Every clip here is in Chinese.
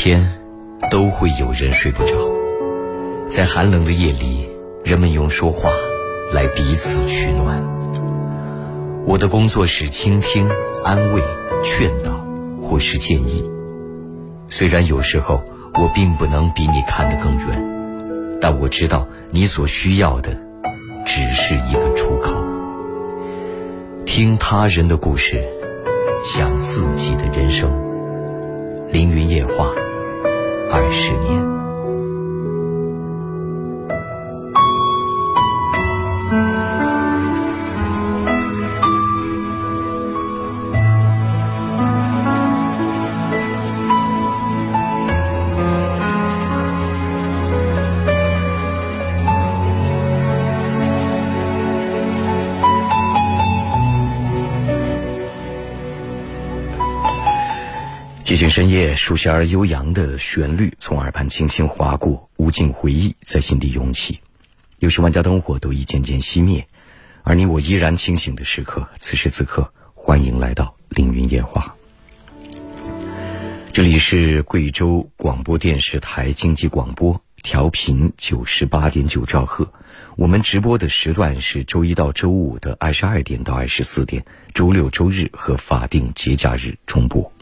天都会有人睡不着，在寒冷的夜里，人们用说话来彼此取暖。我的工作是倾听、安慰、劝导，或是建议。虽然有时候我并不能比你看得更远，但我知道你所需要的只是一个出口。听他人的故事，想自己的人生。凌云夜话，二十年。夜，熟悉而悠扬的旋律从耳畔轻轻划过，无尽回忆在心底涌起。有时万家灯火都已渐渐熄灭，而你我依然清醒的时刻。此时此刻，欢迎来到凌云夜话。这里是贵州广播电视台经济广播，调频九十八点九兆赫。我们直播的时段是周一到周五的二十二点到二十四点，周六周日和法定节假日重播。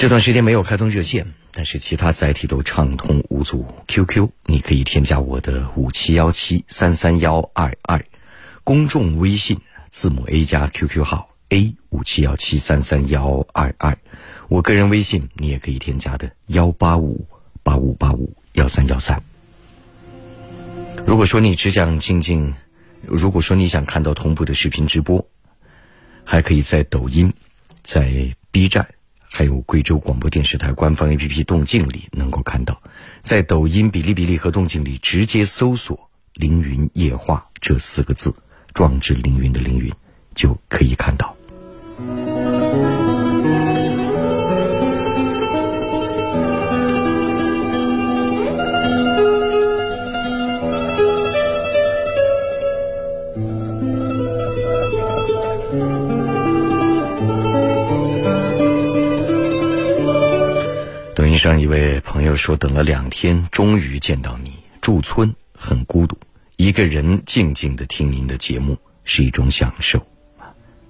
这段时间没有开通热线，但是其他载体都畅通无阻。QQ，你可以添加我的五七幺七三三幺二二，公众微信字母 A 加 QQ 号 A 五七幺七三三幺二二，我个人微信你也可以添加的幺八五八五八五幺三幺三。如果说你只想静静，如果说你想看到同步的视频直播，还可以在抖音，在 B 站。还有贵州广播电视台官方 APP 动静里能够看到，在抖音、哔哩哔哩和动静里直接搜索“凌云夜话”这四个字，壮志凌云的凌云，就可以看到。上一位朋友说，等了两天，终于见到你。驻村很孤独，一个人静静的听您的节目是一种享受。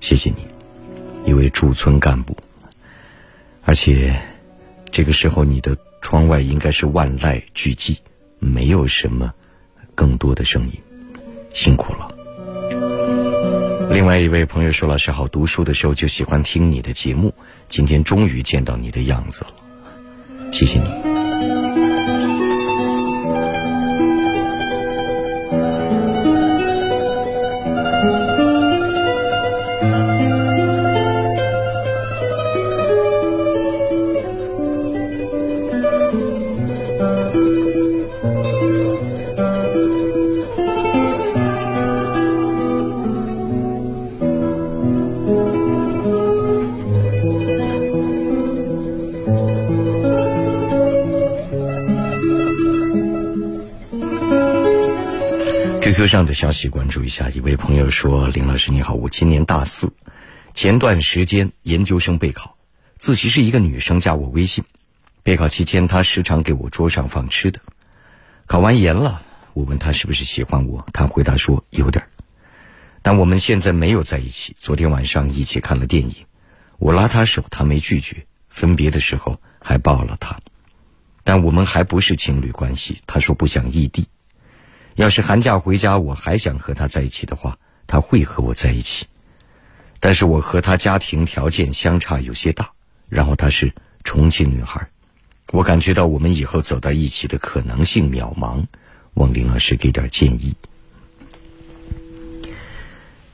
谢谢你，一位驻村干部。而且，这个时候你的窗外应该是万籁俱寂，没有什么更多的声音。辛苦了。另外一位朋友说，老师好，读书的时候就喜欢听你的节目，今天终于见到你的样子了。谢谢你。车上的消息，关注一下。一位朋友说：“林老师你好，我今年大四，前段时间研究生备考，自习是一个女生加我微信。备考期间，她时常给我桌上放吃的。考完研了，我问她是不是喜欢我，她回答说有点但我们现在没有在一起。昨天晚上一起看了电影，我拉她手，她没拒绝。分别的时候还抱了她，但我们还不是情侣关系。她说不想异地。”要是寒假回家，我还想和他在一起的话，他会和我在一起。但是我和他家庭条件相差有些大，然后她是重庆女孩，我感觉到我们以后走到一起的可能性渺茫，望林老师给点建议。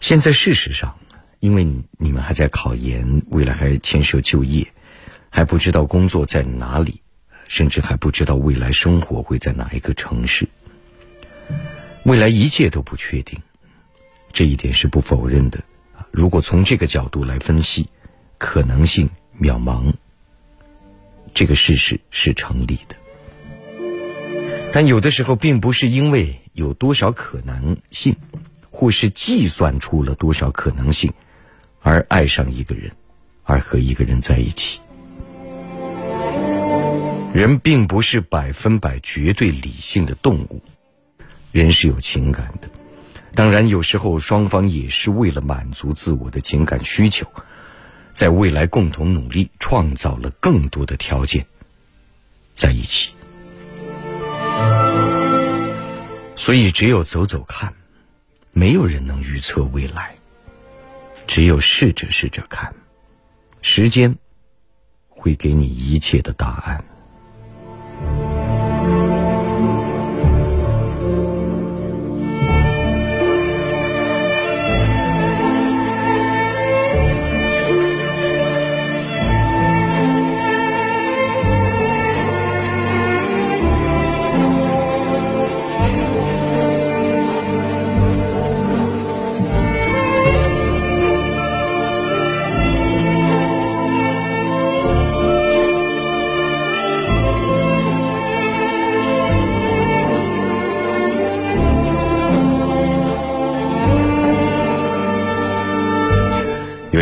现在事实上，因为你们还在考研，未来还牵涉就业，还不知道工作在哪里，甚至还不知道未来生活会在哪一个城市。未来一切都不确定，这一点是不否认的。如果从这个角度来分析，可能性渺茫，这个事实是成立的。但有的时候，并不是因为有多少可能性，或是计算出了多少可能性，而爱上一个人，而和一个人在一起。人并不是百分百绝对理性的动物，人是有情感的。当然，有时候双方也是为了满足自我的情感需求，在未来共同努力，创造了更多的条件在一起。所以，只有走走看，没有人能预测未来。只有试着试着看，时间会给你一切的答案。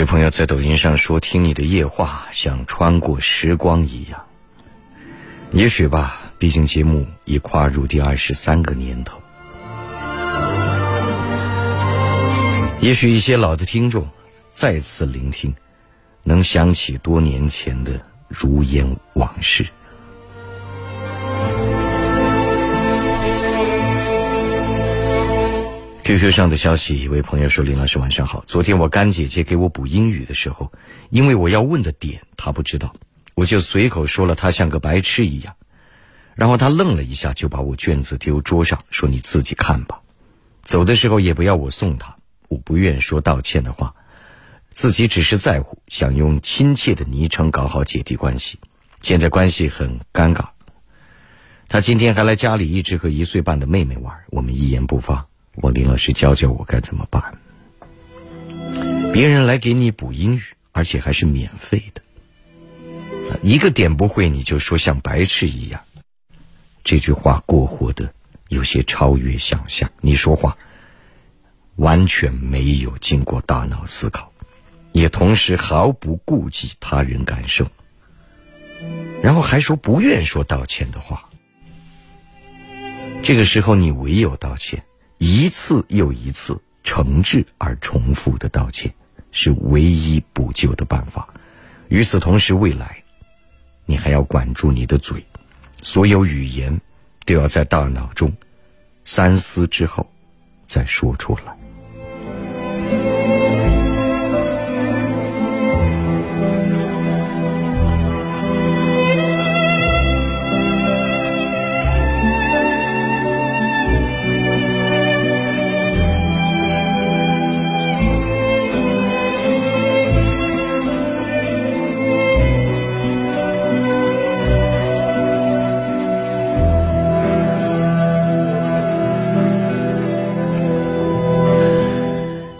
朋友在抖音上说：“听你的夜话，像穿过时光一样。”也许吧，毕竟节目已跨入第二十三个年头。也许一些老的听众再次聆听，能想起多年前的如烟往事。QQ 上的消息，一位朋友说：“林老师晚上好。昨天我干姐姐给我补英语的时候，因为我要问的点她不知道，我就随口说了她像个白痴一样。然后她愣了一下，就把我卷子丢桌上，说你自己看吧。走的时候也不要我送她，我不愿说道歉的话，自己只是在乎，想用亲切的昵称搞好姐弟关系。现在关系很尴尬。她今天还来家里，一直和一岁半的妹妹玩，我们一言不发。”我林老师教教我该怎么办？别人来给你补英语，而且还是免费的，一个点不会你就说像白痴一样，这句话过火的有些超越想象。你说话完全没有经过大脑思考，也同时毫不顾及他人感受，然后还说不愿说道歉的话。这个时候你唯有道歉。一次又一次诚挚而重复的道歉，是唯一补救的办法。与此同时，未来，你还要管住你的嘴，所有语言都要在大脑中三思之后再说出来。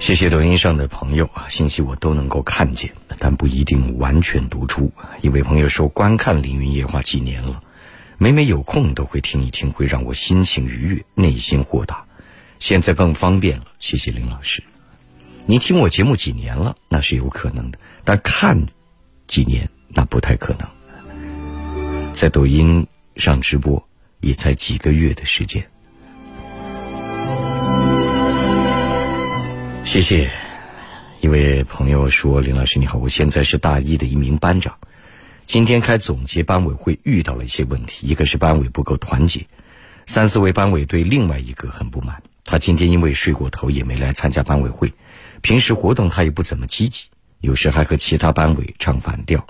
谢谢抖音上的朋友啊，信息我都能够看见，但不一定完全读出。一位朋友说，观看《凌云夜话》几年了，每每有空都会听一听，会让我心情愉悦，内心豁达。现在更方便了，谢谢林老师。你听我节目几年了，那是有可能的，但看几年那不太可能。在抖音上直播也才几个月的时间。谢谢，一位朋友说：“林老师你好，我现在是大一的一名班长，今天开总结班委会遇到了一些问题，一个是班委不够团结，三四位班委对另外一个很不满。他今天因为睡过头也没来参加班委会，平时活动他也不怎么积极，有时还和其他班委唱反调，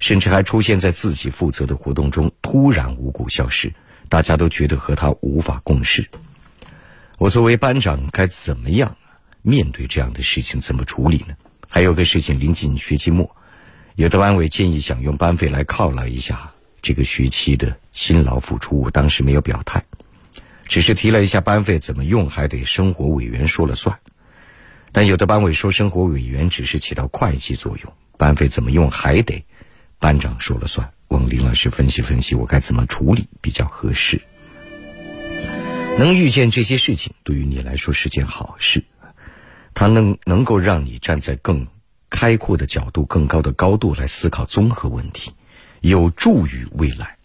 甚至还出现在自己负责的活动中突然无故消失，大家都觉得和他无法共事。我作为班长该怎么样？”面对这样的事情怎么处理呢？还有个事情临近学期末，有的班委建议想用班费来犒劳一下这个学期的辛劳付出，我当时没有表态，只是提了一下班费怎么用还得生活委员说了算。但有的班委说生活委员只是起到会计作用，班费怎么用还得班长说了算。问林老师分析分析，我该怎么处理比较合适？能遇见这些事情，对于你来说是件好事。它能能够让你站在更开阔的角度、更高的高度来思考综合问题，有助于未来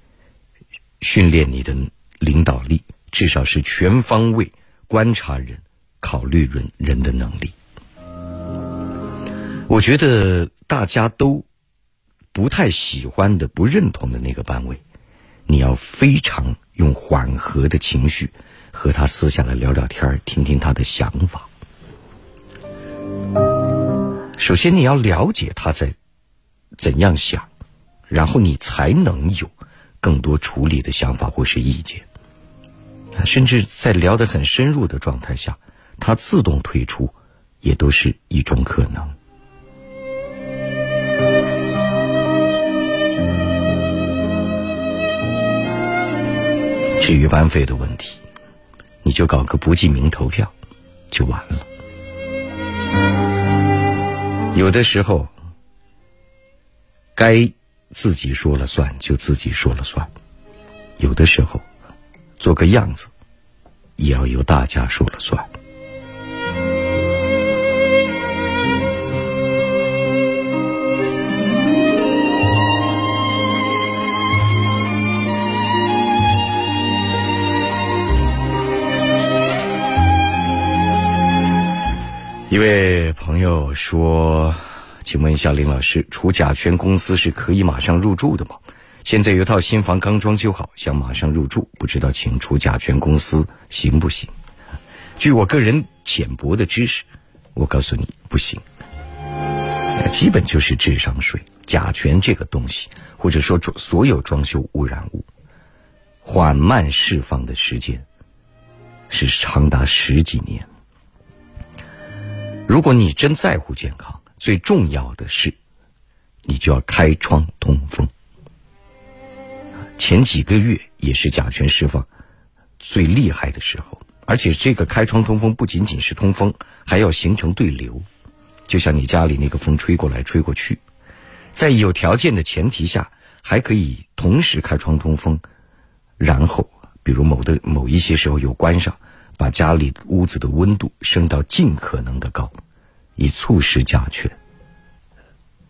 训练你的领导力，至少是全方位观察人、考虑人人的能力。我觉得大家都不太喜欢的、不认同的那个班委，你要非常用缓和的情绪和他私下来聊聊天听听他的想法。首先，你要了解他在怎样想，然后你才能有更多处理的想法或是意见。甚至在聊得很深入的状态下，他自动退出，也都是一种可能。至于班费的问题，你就搞个不记名投票，就完了。有的时候，该自己说了算就自己说了算；有的时候，做个样子，也要由大家说了算。一位朋友说：“请问一下林老师，除甲醛公司是可以马上入住的吗？现在有套新房刚装修好，想马上入住，不知道请除甲醛公司行不行？”据我个人浅薄的知识，我告诉你不行。基本就是智商税。甲醛这个东西，或者说所有装修污染物，缓慢释放的时间是长达十几年。如果你真在乎健康，最重要的是，你就要开窗通风。前几个月也是甲醛释放最厉害的时候，而且这个开窗通风不仅仅是通风，还要形成对流，就像你家里那个风吹过来吹过去，在有条件的前提下，还可以同时开窗通风，然后比如某的某一些时候又关上。把家里屋子的温度升到尽可能的高，以促使甲醛。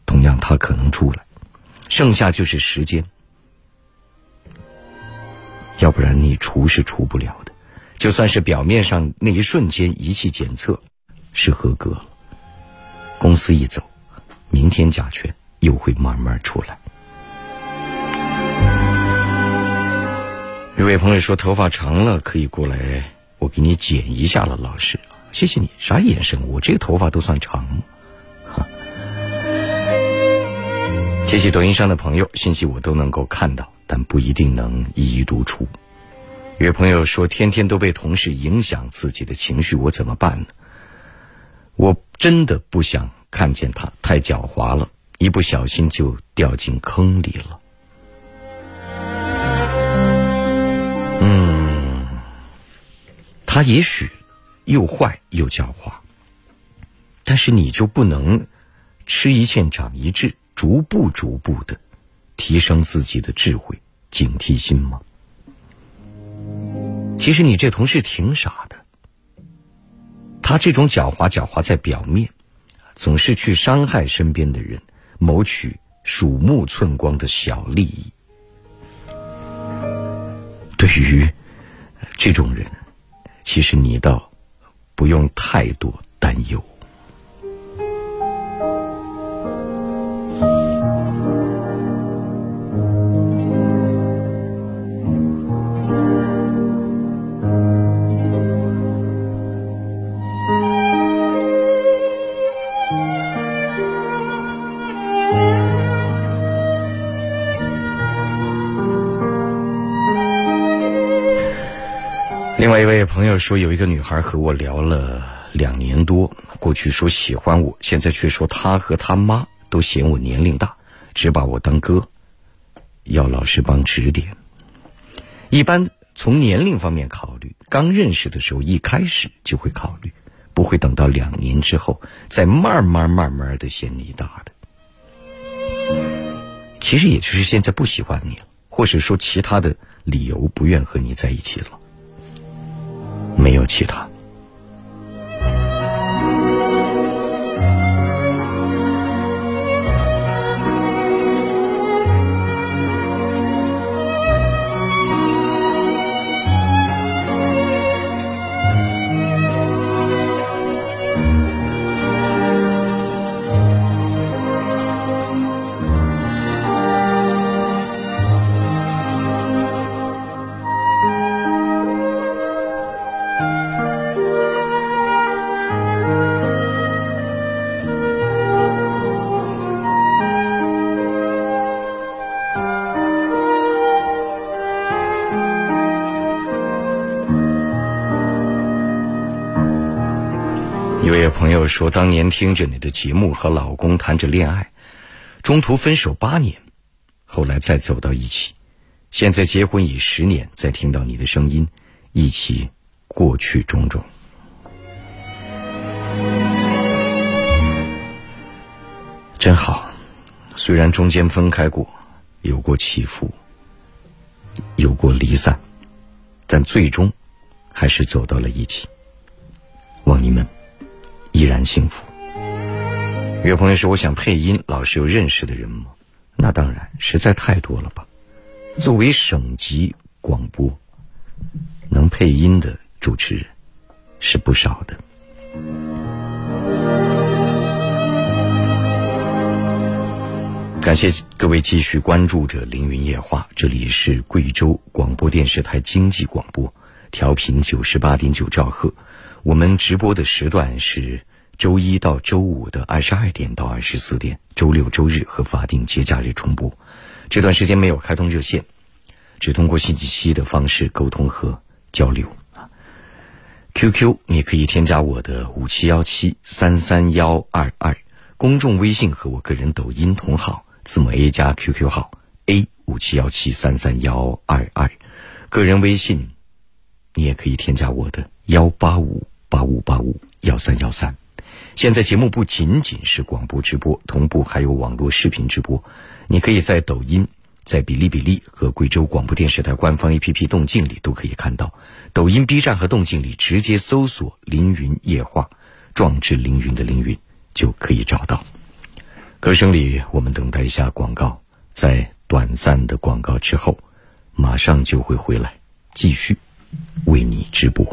同样，它可能出来，剩下就是时间。要不然你除是除不了的，就算是表面上那一瞬间仪器检测是合格了，公司一走，明天甲醛又会慢慢出来。有位朋友说头发长了可以过来。我给你剪一下了，老师，谢谢你。啥眼神？我这个头发都算长吗？谢谢抖音上的朋友，信息我都能够看到，但不一定能一一读出。有朋友说，天天都被同事影响自己的情绪，我怎么办呢？我真的不想看见他太狡猾了，一不小心就掉进坑里了。他也许又坏又狡猾，但是你就不能吃一堑长一智，逐步逐步的提升自己的智慧、警惕心吗？其实你这同事挺傻的，他这种狡猾狡猾在表面，总是去伤害身边的人，谋取鼠目寸光的小利益。对于这种人。其实你倒不用太多担忧。外一位朋友说，有一个女孩和我聊了两年多，过去说喜欢我，现在却说她和她妈都嫌我年龄大，只把我当哥，要老师帮指点。一般从年龄方面考虑，刚认识的时候一开始就会考虑，不会等到两年之后再慢慢慢慢的嫌你大的。其实也就是现在不喜欢你了，或者说其他的理由不愿和你在一起了。没有其他。说，当年听着你的节目和老公谈着恋爱，中途分手八年，后来再走到一起，现在结婚已十年，再听到你的声音，一起过去种种。真好，虽然中间分开过，有过起伏，有过离散，但最终还是走到了一起。望你们依然幸福。有朋友说：“我想配音，老师有认识的人吗？”那当然，实在太多了吧。作为省级广播，能配音的主持人是不少的。感谢各位继续关注着《凌云夜话》，这里是贵州广播电视台经济广播，调频九十八点九兆赫。我们直播的时段是周一到周五的二十二点到二十四点，周六、周日和法定节假日重播。这段时间没有开通热线，只通过信息的方式沟通和交流啊。QQ 你可以添加我的五七幺七三三幺二二，公众微信和我个人抖音同号。字母 A 加 QQ 号 A 五七幺七三三幺二二，个人微信，你也可以添加我的幺八五八五八五幺三幺三。现在节目不仅仅是广播直播，同步还有网络视频直播。你可以在抖音、在哔哩哔哩和贵州广播电视台官方 APP 动静里都可以看到。抖音、B 站和动静里直接搜索“凌云夜话”，壮志凌云的凌云就可以找到。歌声里，我们等待一下广告，在短暂的广告之后，马上就会回来，继续为你直播。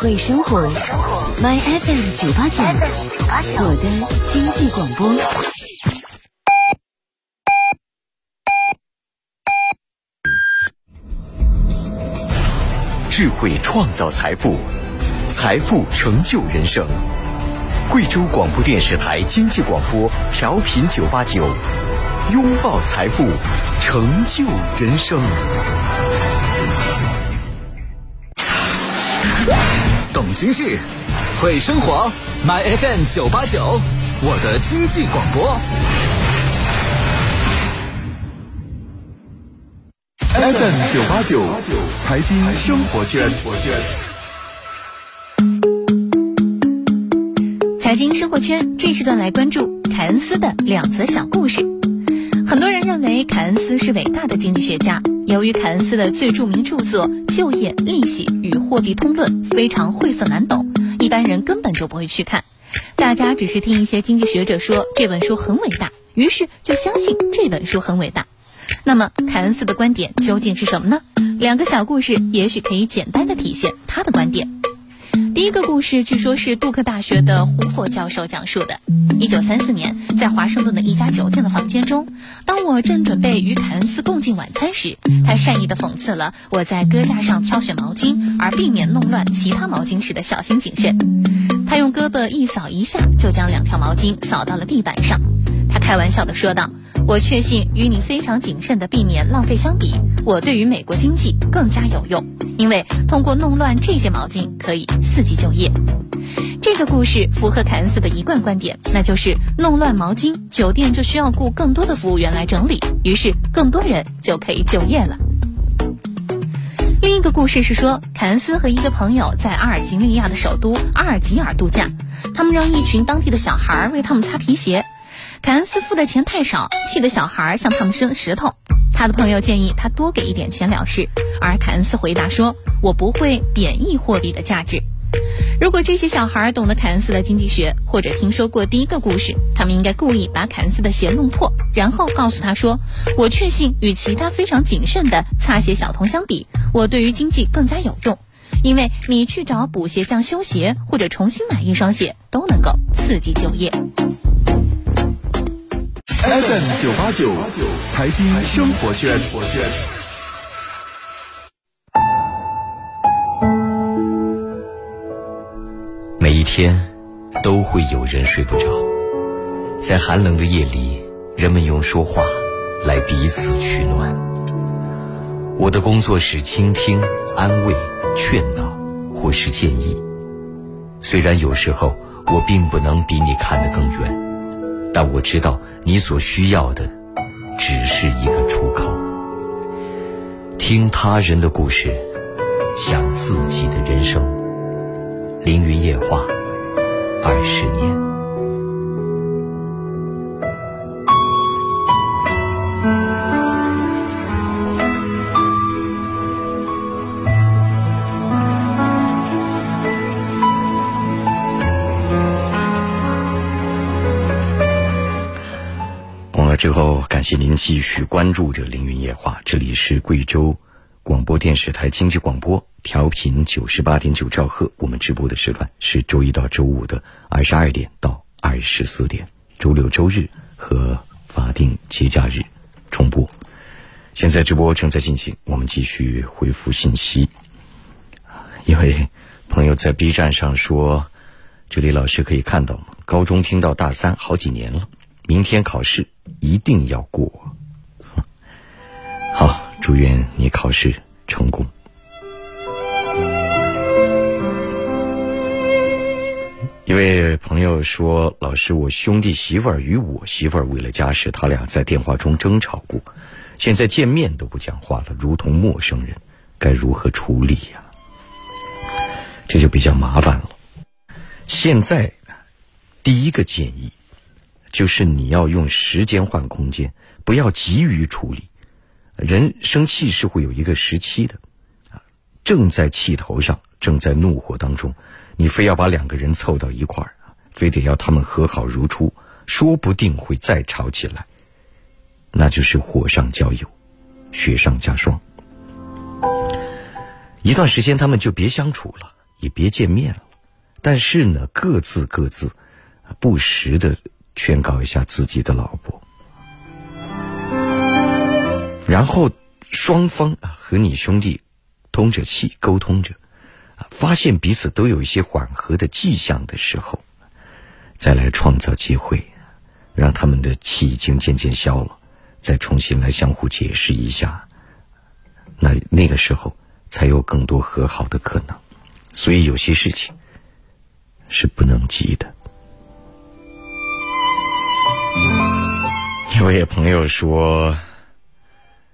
会生活 My FM 九八九，我的经济广播。智慧创造财富，财富成就人生。贵州广播电视台经济广播调频九八九，拥抱财富，成就人生。懂经济，会生活，My FM 九八九，我的经济广播。FM 九八九，财经生活圈。财经生活圈这时段来关注凯恩斯的两则小故事。很多人认为凯恩斯是伟大的经济学家，由于凯恩斯的最著名著作《就业、利息与货币通论》非常晦涩难懂，一般人根本就不会去看。大家只是听一些经济学者说这本书很伟大，于是就相信这本书很伟大。那么，凯恩斯的观点究竟是什么呢？两个小故事也许可以简单的体现他的观点。第一个故事据说是杜克大学的胡佛教授讲述的。一九三四年，在华盛顿的一家酒店的房间中，当我正准备与凯恩斯共进晚餐时，他善意地讽刺了我在搁架上挑选毛巾而避免弄乱其他毛巾时的小心谨慎。他用胳膊一扫一下，就将两条毛巾扫到了地板上。他开玩笑地说道：“我确信，与你非常谨慎地避免浪费相比，我对于美国经济更加有用，因为通过弄乱这些毛巾可以刺激就业。”这个故事符合凯恩斯的一贯观点，那就是弄乱毛巾，酒店就需要雇更多的服务员来整理，于是更多人就可以就业了。另一个故事是说，凯恩斯和一个朋友在阿尔及利亚的首都阿尔及尔度假，他们让一群当地的小孩为他们擦皮鞋。凯恩斯付的钱太少，气得小孩向他们扔石头。他的朋友建议他多给一点钱了事，而凯恩斯回答说：“我不会贬义货币的价值。”如果这些小孩懂得凯恩斯的经济学，或者听说过第一个故事，他们应该故意把凯恩斯的鞋弄破，然后告诉他说：“我确信与其他非常谨慎的擦鞋小童相比，我对于经济更加有用，因为你去找补鞋匠修鞋，或者重新买一双鞋，都能够刺激就业。” FM 九八九，财经生活圈。每一天都会有人睡不着，在寒冷的夜里，人们用说话来彼此取暖。我的工作是倾听、安慰、劝导，或是建议。虽然有时候我并不能比你看得更远，但我知道你所需要的只是一个出口。听他人的故事，想自己的人生。凌云夜话，二十年。请，您继续关注着凌云夜话，这里是贵州广播电视台经济广播。调频九十八点九兆赫，我们直播的时段是周一到周五的二十二点到二十四点，周六、周日和法定节假日重播。现在直播正在进行，我们继续回复信息。一位朋友在 B 站上说：“这里老师可以看到吗？高中听到大三好几年了，明天考试一定要过。”好，祝愿你考试成功。一位朋友说：“老师，我兄弟媳妇儿与我媳妇儿为了家事，他俩在电话中争吵过，现在见面都不讲话了，如同陌生人，该如何处理呀？”这就比较麻烦了。现在，第一个建议就是你要用时间换空间，不要急于处理。人生气是会有一个时期的，啊正在气头上，正在怒火当中。你非要把两个人凑到一块儿，非得要他们和好如初，说不定会再吵起来，那就是火上浇油，雪上加霜。一段时间他们就别相处了，也别见面了，但是呢，各自各自，不时的劝告一下自己的老婆，然后双方和你兄弟通着气，沟通着，发现彼此都有一些缓和的迹象的时候，再来创造机会，让他们的气已经渐渐消了，再重新来相互解释一下，那那个时候才有更多和好的可能。所以有些事情是不能急的。一位朋友说：“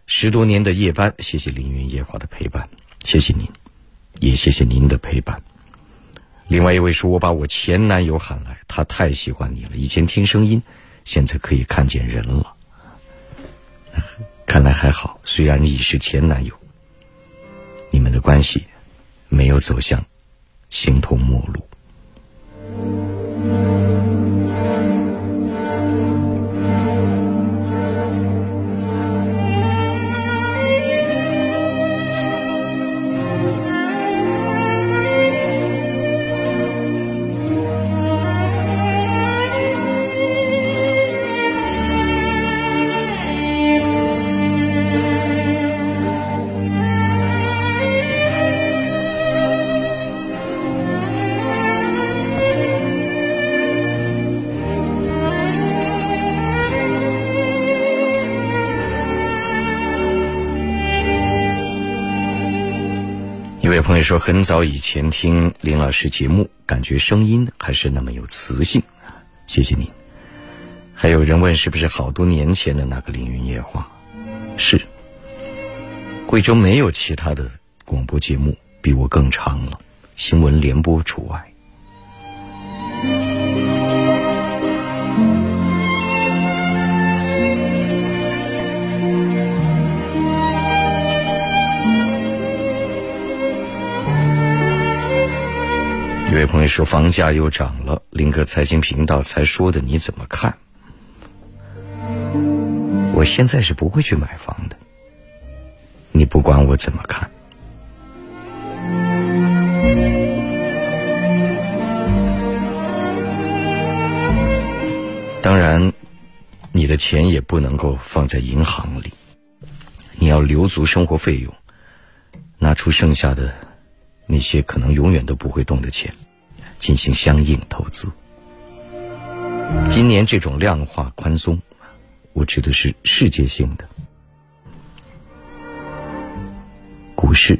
十多年的夜班，谢谢凌云夜话的陪伴，谢谢您，也谢谢您的陪伴。”另外一位说：“我把我前男友喊来，他太喜欢你了。以前听声音，现在可以看见人了。看来还好，虽然你是前男友，你们的关系没有走向形同陌路。”说，很早以前听林老师节目，感觉声音还是那么有磁性，谢谢您。还有人问，是不是好多年前的那个凌云夜话？是。贵州没有其他的广播节目比我更长了，新闻联播除外。这位朋友说房价又涨了，林哥财经频道才说的，你怎么看？我现在是不会去买房的，你不管我怎么看。当然，你的钱也不能够放在银行里，你要留足生活费用，拿出剩下的那些可能永远都不会动的钱。进行相应投资。今年这种量化宽松，我指的是世界性的股市。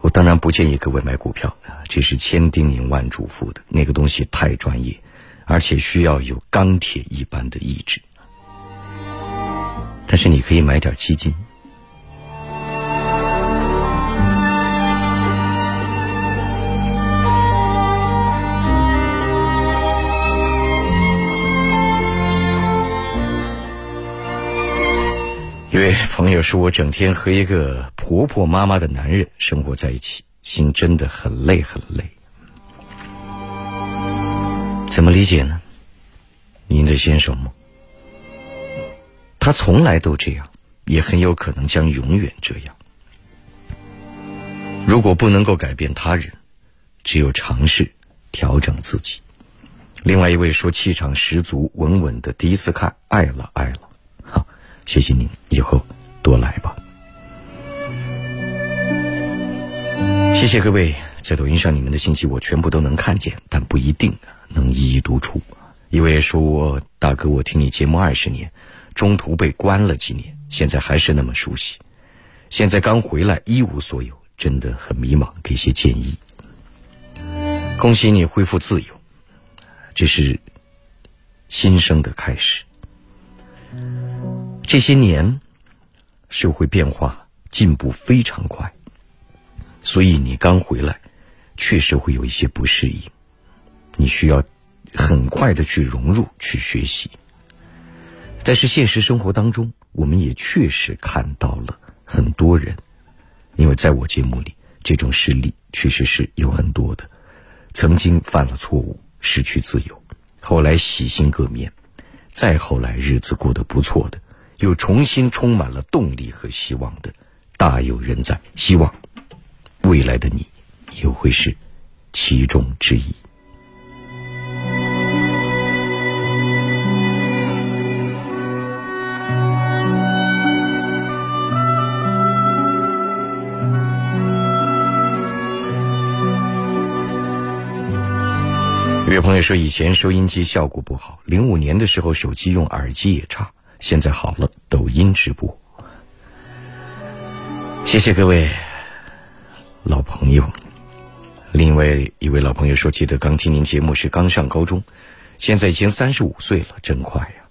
我当然不建议各位买股票，这是千叮咛万嘱咐的，那个东西太专业，而且需要有钢铁一般的意志。但是你可以买点基金。一位朋友说：“我整天和一个婆婆妈妈的男人生活在一起，心真的很累很累。怎么理解呢？您的先生吗？他从来都这样，也很有可能将永远这样。如果不能够改变他人，只有尝试调整自己。”另外一位说：“气场十足，稳稳的，第一次看，爱了爱了。”谢谢您，以后多来吧。谢谢各位，在抖音上你们的信息我全部都能看见，但不一定能一一读出。一位说：“大哥，我听你节目二十年，中途被关了几年，现在还是那么熟悉。现在刚回来，一无所有，真的很迷茫，给些建议。”恭喜你恢复自由，这是新生的开始。这些年，社会变化进步非常快，所以你刚回来，确实会有一些不适应，你需要很快的去融入、去学习。但是现实生活当中，我们也确实看到了很多人，因为在我节目里，这种事例确实是有很多的，曾经犯了错误，失去自由，后来洗心革面，再后来日子过得不错的。又重新充满了动力和希望的，大有人在。希望未来的你，也会是其中之一。有朋友说，以前收音机效果不好，零五年的时候手机用耳机也差，现在好了，抖音直播。谢谢各位老朋友。另外一位老朋友说，记得刚听您节目是刚上高中，现在已经三十五岁了，真快呀！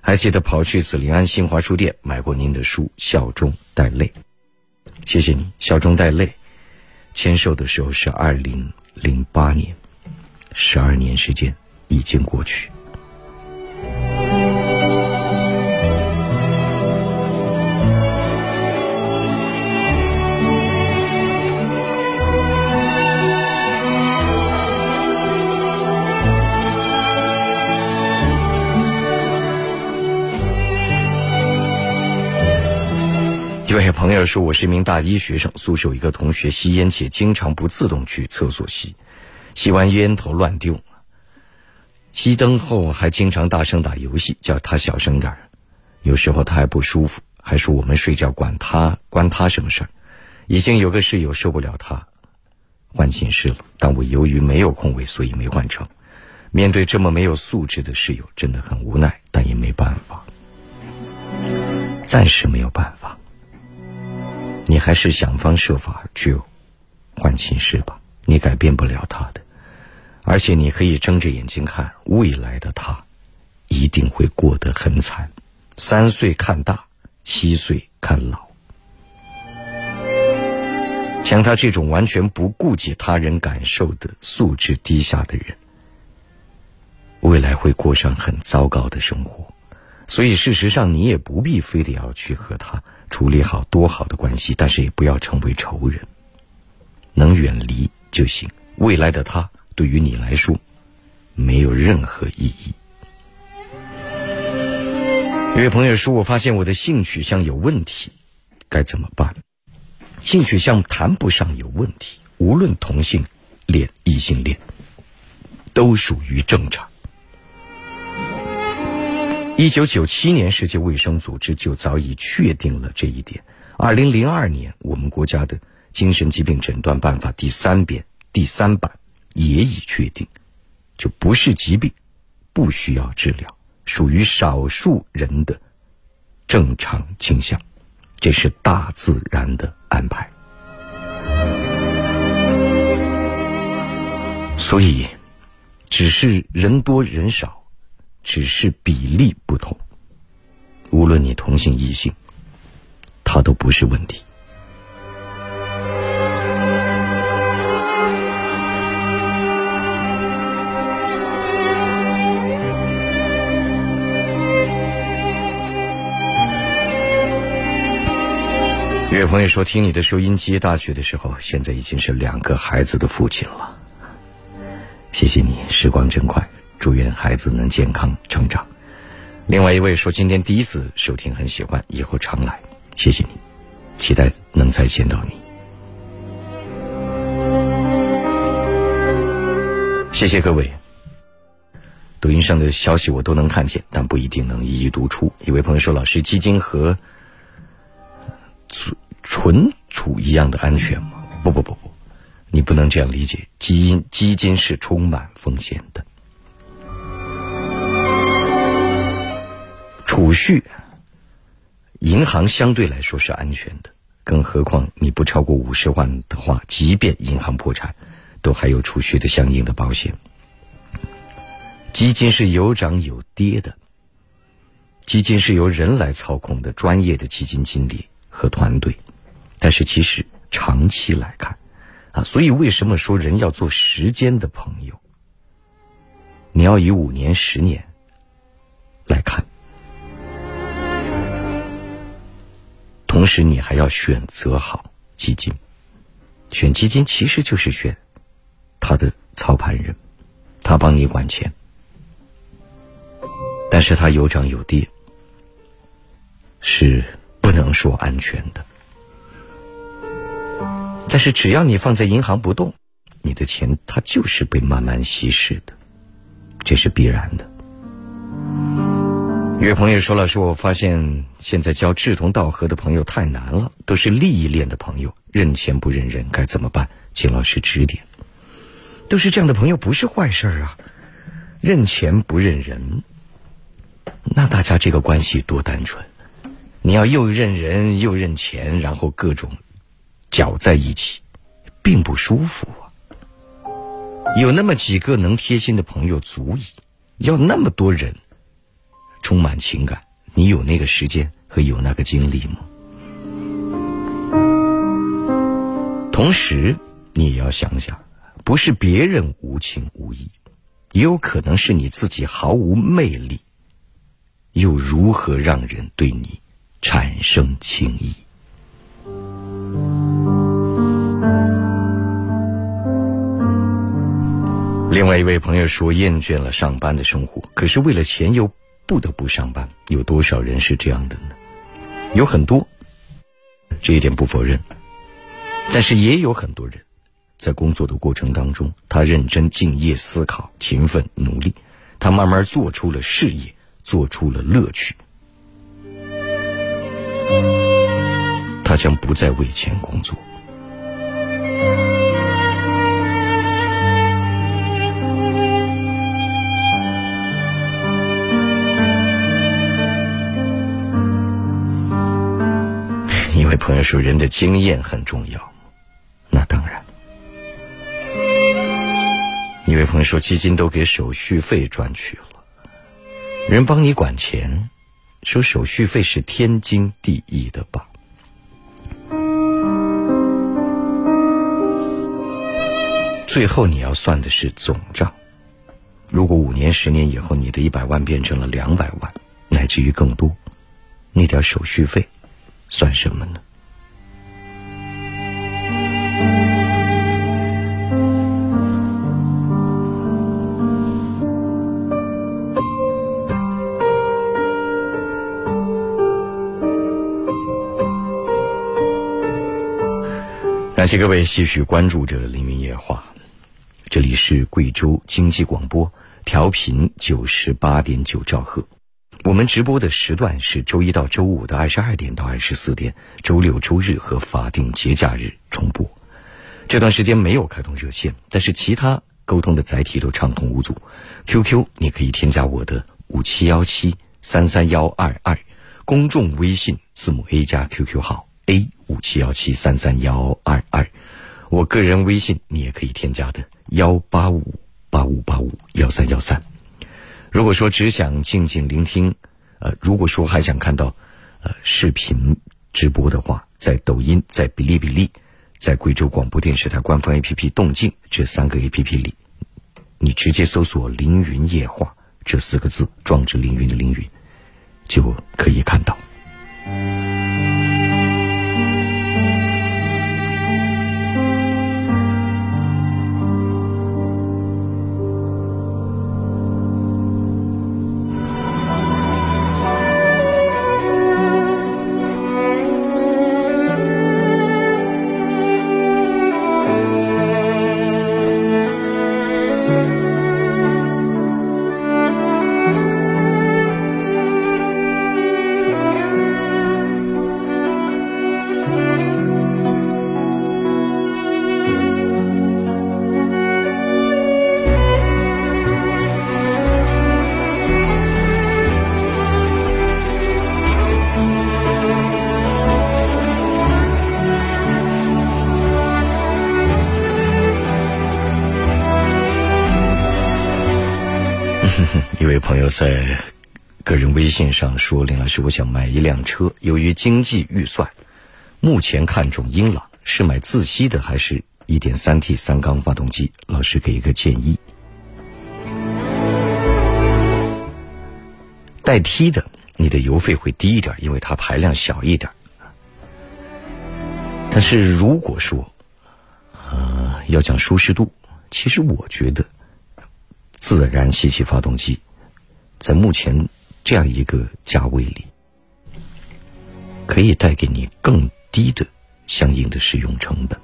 还记得跑去紫林安新华书店买过您的书《笑中带泪》，谢谢你，《笑中带泪》签售的时候是二零零八年。十二年时间已经过去。一位朋友说：“我是一名大一学生，宿舍有一个同学吸烟，且经常不自动去厕所吸。”吸完烟头乱丢，熄灯后还经常大声打游戏，叫他小声点。有时候他还不舒服，还说我们睡觉管他关他什么事儿。已经有个室友受不了他，换寝室了，但我由于没有空位，所以没换成。面对这么没有素质的室友，真的很无奈，但也没办法，暂时没有办法。你还是想方设法去换寝室吧。你改变不了他的，而且你可以睁着眼睛看未来的他，一定会过得很惨。三岁看大，七岁看老。像他这种完全不顾及他人感受的素质低下的人，未来会过上很糟糕的生活。所以，事实上你也不必非得要去和他处理好多好的关系，但是也不要成为仇人，能远离。就行。未来的他对于你来说没有任何意义。有位朋友说：“我发现我的性取向有问题，该怎么办？”性取向谈不上有问题，无论同性恋、异性恋，都属于正常。一九九七年，世界卫生组织就早已确定了这一点。二零零二年，我们国家的。精神疾病诊断办法第三编第三版也已确定，就不是疾病，不需要治疗，属于少数人的正常倾向，这是大自然的安排。所以，只是人多人少，只是比例不同，无论你同性异性，它都不是问题。有位朋友说：“听你的收音机，大学的时候，现在已经是两个孩子的父亲了。谢谢你，时光真快，祝愿孩子能健康成长。”另外一位说：“今天第一次收听，很喜欢，以后常来。”谢谢你，期待能再见到你。谢谢各位。抖音上的消息我都能看见，但不一定能一一读出。一位朋友说：“老师，基金和……”存存储一样的安全吗？不不不不，你不能这样理解。基因基金是充满风险的，储蓄，银行相对来说是安全的。更何况你不超过五十万的话，即便银行破产，都还有储蓄的相应的保险。基金是有涨有跌的，基金是由人来操控的，专业的基金经理。和团队，但是其实长期来看，啊，所以为什么说人要做时间的朋友？你要以五年、十年来看，同时你还要选择好基金。选基金其实就是选他的操盘人，他帮你管钱，但是他有涨有跌，是。不能说安全的，但是只要你放在银行不动，你的钱它就是被慢慢稀释的，这是必然的。有朋友说了，说我发现现在交志同道合的朋友太难了，都是利益链的朋友，认钱不认人，该怎么办？请老师指点。都是这样的朋友不是坏事啊，认钱不认人，那大家这个关系多单纯。你要又认人又认钱，然后各种搅在一起，并不舒服啊。有那么几个能贴心的朋友足矣，要那么多人充满情感，你有那个时间和有那个精力吗？同时，你也要想想，不是别人无情无义，也有可能是你自己毫无魅力，又如何让人对你产生情谊？另外一位朋友说，厌倦了上班的生活，可是为了钱又不得不上班。有多少人是这样的呢？有很多，这一点不否认。但是也有很多人，在工作的过程当中，他认真敬业、思考、勤奋努力，他慢慢做出了事业，做出了乐趣。他将不再为钱工作。位朋友说：“人的经验很重要。”那当然。一位朋友说：“基金都给手续费赚去了，人帮你管钱，收手续费是天经地义的吧？”最后你要算的是总账。如果五年、十年以后，你的一百万变成了两百万，乃至于更多，那点手续费。算什么呢？感谢各位继续关注着《凌云夜话》，这里是贵州经济广播，调频九十八点九兆赫。我们直播的时段是周一到周五的二十二点到二十四点，周六、周日和法定节假日重播。这段时间没有开通热线，但是其他沟通的载体都畅通无阻。QQ 你可以添加我的五七幺七三三幺二二，公众微信字母 A 加 QQ 号 A 五七幺七三三幺二二，我个人微信你也可以添加的幺八五八五八五幺三幺三。如果说只想静静聆听，呃，如果说还想看到，呃，视频直播的话，在抖音、在哔哩哔哩、在贵州广播电视台官方 APP 动静这三个 APP 里，你直接搜索“凌云夜话”这四个字，壮志凌云的凌云，就可以看到。在个人微信上说：“林老师，我想买一辆车，由于经济预算，目前看中英朗，是买自吸的还是一点三 T 三缸发动机？老师给一个建议。带 T 的，你的油费会低一点，因为它排量小一点。但是如果说，呃，要讲舒适度，其实我觉得。”自然吸气发动机，在目前这样一个价位里，可以带给你更低的相应的使用成本。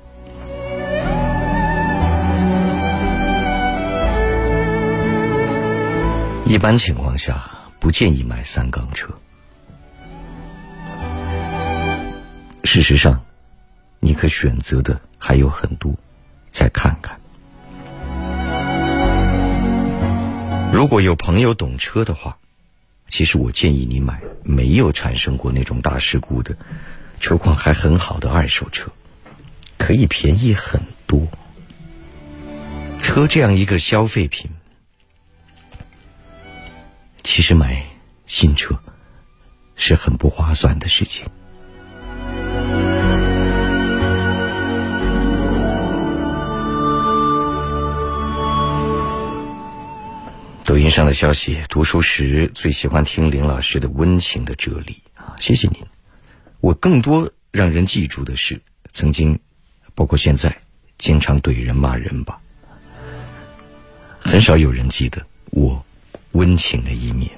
一般情况下，不建议买三缸车。事实上，你可选择的还有很多，再看看。如果有朋友懂车的话，其实我建议你买没有产生过那种大事故的、车况还很好的二手车，可以便宜很多。车这样一个消费品，其实买新车是很不划算的事情。抖音上的消息，读书时最喜欢听林老师的温情的哲理啊！谢谢您。我更多让人记住的是，曾经，包括现在，经常怼人骂人吧。很少有人记得我温情的一面。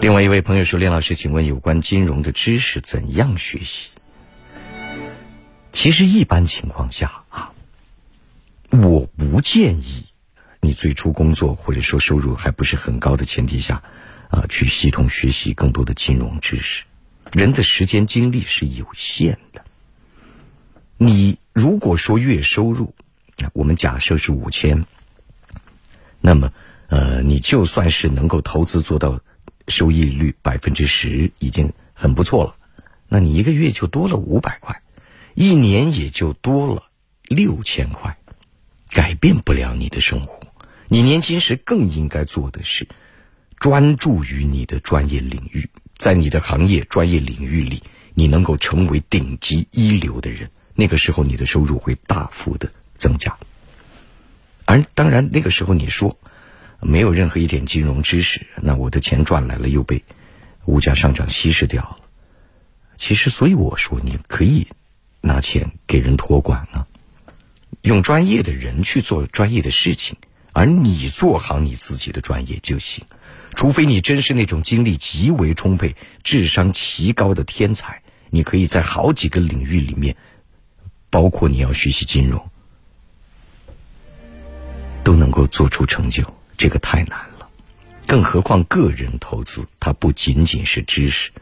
另外一位朋友说：“林老师，请问有关金融的知识怎样学习？”其实一般情况下啊，我不建议。你最初工作或者说收入还不是很高的前提下，啊，去系统学习更多的金融知识，人的时间精力是有限的。你如果说月收入，我们假设是五千，那么，呃，你就算是能够投资做到收益率百分之十，已经很不错了。那你一个月就多了五百块，一年也就多了六千块，改变不了你的生活。你年轻时更应该做的是，专注于你的专业领域，在你的行业专业领域里，你能够成为顶级一流的人。那个时候，你的收入会大幅的增加。而当然，那个时候你说没有任何一点金融知识，那我的钱赚来了又被物价上涨稀释掉了。其实，所以我说，你可以拿钱给人托管啊，用专业的人去做专业的事情。而你做好你自己的专业就行，除非你真是那种精力极为充沛、智商奇高的天才，你可以在好几个领域里面，包括你要学习金融，都能够做出成就。这个太难了，更何况个人投资，它不仅仅是知识，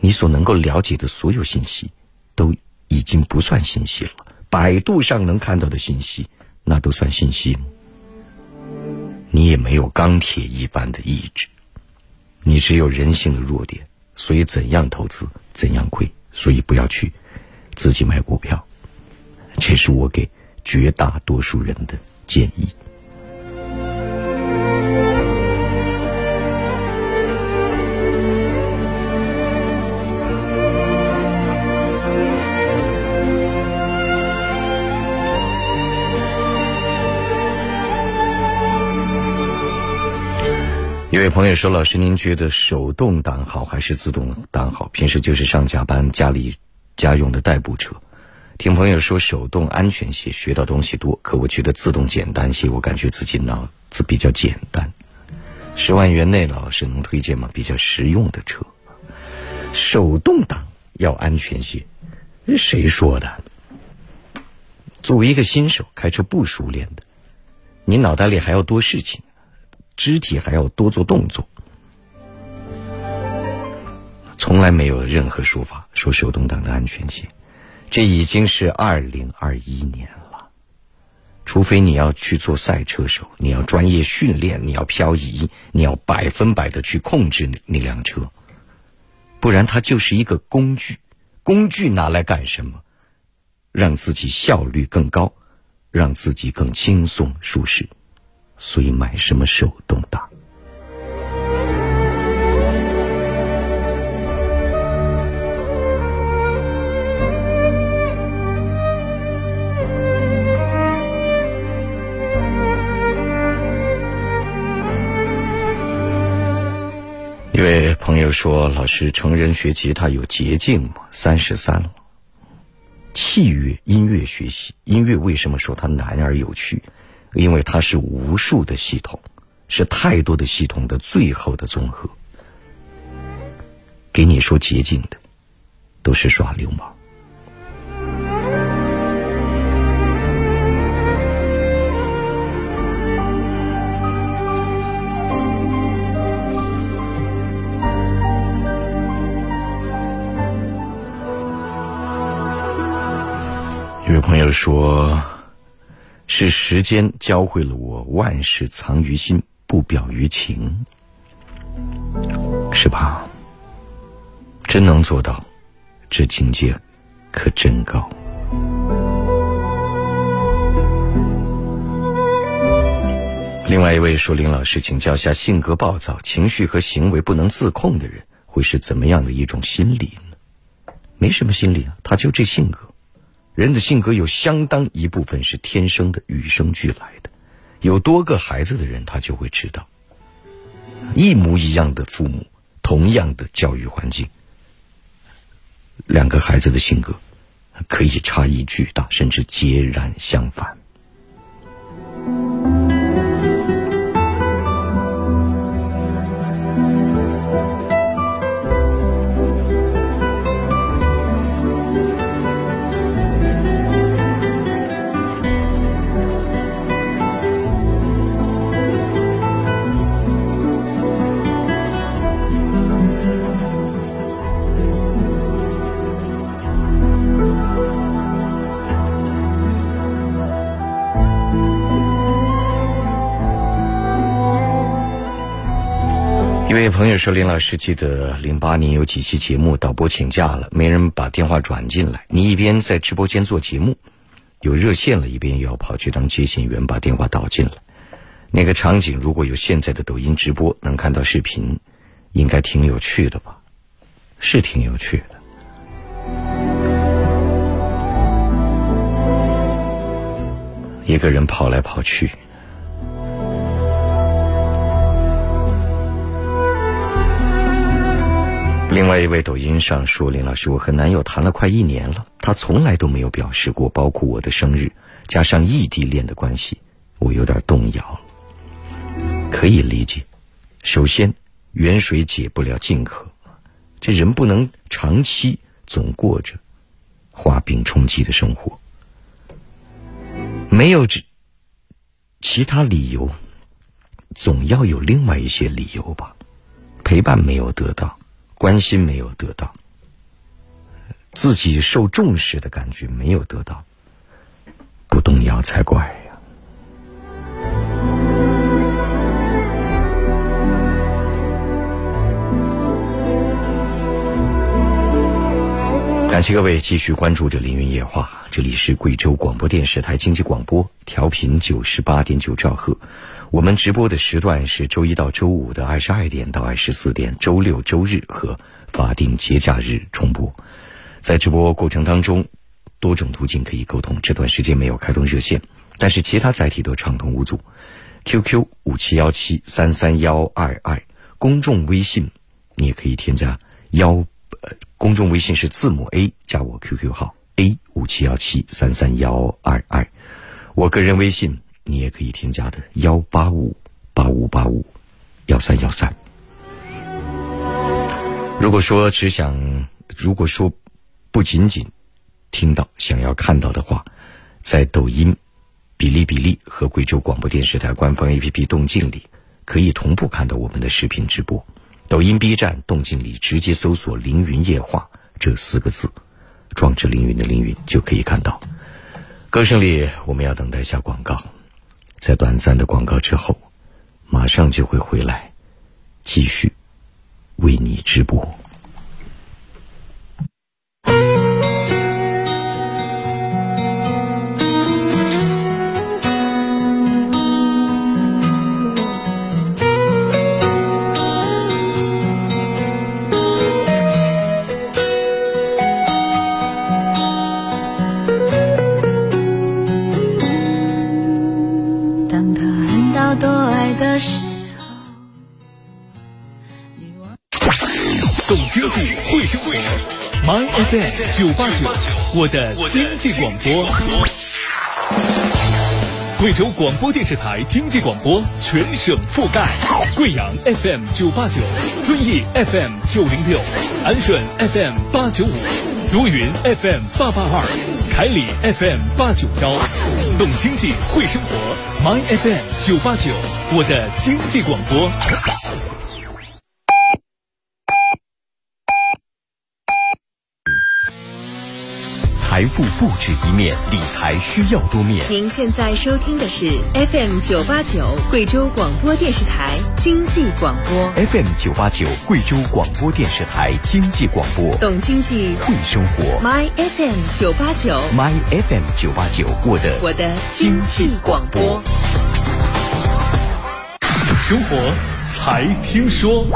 你所能够了解的所有信息，都已经不算信息了。百度上能看到的信息。那都算信息？你也没有钢铁一般的意志，你只有人性的弱点，所以怎样投资怎样亏，所以不要去自己买股票，这是我给绝大多数人的建议。一位朋友说：“老师，您觉得手动挡好还是自动挡好？平时就是上下班家里家用的代步车。听朋友说手动安全些，学到东西多。可我觉得自动简单些，我感觉自己脑子比较简单。十万元内，老师能推荐吗？比较实用的车，手动挡要安全些。谁说的？作为一个新手，开车不熟练的，你脑袋里还要多事情。”肢体还要多做动作，从来没有任何说法说手动挡的安全性。这已经是二零二一年了，除非你要去做赛车手，你要专业训练，你要漂移，你要百分百的去控制那辆车，不然它就是一个工具。工具拿来干什么？让自己效率更高，让自己更轻松舒适。所以买什么手动挡？一位朋友说：“老师，成人学吉他有捷径吗？三十三了，器乐音乐学习，音乐为什么说它难而有趣？”因为它是无数的系统，是太多的系统的最后的综合。给你说捷径的，都是耍流氓。有位朋友说。是时间教会了我万事藏于心，不表于情，是吧？真能做到，这境界可真高。另外一位说：“林老师，请教下，性格暴躁、情绪和行为不能自控的人，会是怎么样的一种心理呢？没什么心理啊，他就这性格。人的性格有相当一部分是天生的、与生俱来的。有多个孩子的人，他就会知道，一模一样的父母，同样的教育环境，两个孩子的性格可以差异巨大，甚至截然相反。”朋友说：“林老师，记得零八年有几期节目导播请假了，没人把电话转进来。你一边在直播间做节目，有热线了，一边又要跑去当接线员把电话导进来。那个场景，如果有现在的抖音直播，能看到视频，应该挺有趣的吧？是挺有趣的。一个人跑来跑去。”另外一位抖音上说：“林老师，我和男友谈了快一年了，他从来都没有表示过，包括我的生日，加上异地恋的关系，我有点动摇。可以理解，首先远水解不了近渴，这人不能长期总过着画饼充饥的生活，没有这其他理由，总要有另外一些理由吧？陪伴没有得到。”关心没有得到，自己受重视的感觉没有得到，不动摇才怪呀！感谢各位继续关注着《凌云夜话》，这里是贵州广播电视台经济广播，调频九十八点九兆赫。我们直播的时段是周一到周五的二十二点到二十四点，周六、周日和法定节假日重播。在直播过程当中，多种途径可以沟通。这段时间没有开通热线，但是其他载体都畅通无阻。QQ 五七幺七三三幺二二，公众微信你也可以添加幺，呃，公众微信是字母 A 加我 QQ 号 A 五七幺七三三幺二二，我个人微信。你也可以添加的幺八五八五八五幺三幺三。如果说只想，如果说不仅仅听到想要看到的话，在抖音、哔哩哔哩和贵州广播电视台官方 APP 动静里，可以同步看到我们的视频直播。抖音、B 站动静里直接搜索“凌云夜话”这四个字，壮志凌云的凌云就可以看到。歌声里，我们要等待一下广告。在短暂的广告之后，马上就会回来，继续为你直播。FM 九八九，我的经济广播。贵州广播电视台经济广播全省覆盖。贵阳 FM 九八九，遵义 FM 九零六，安顺 FM 八九五，多云 FM 八八二，凯里 FM 八九幺。懂经济，会生活。My FM 九八九，我的经济广播。财富不止一面，理财需要多面。您现在收听的是 FM 九八九贵州广播电视台经济广播，FM 九八九贵州广播电视台经济广播，懂经济会生活。My FM 九八九，My FM 九八九，我的我的经济广播，生活才听说。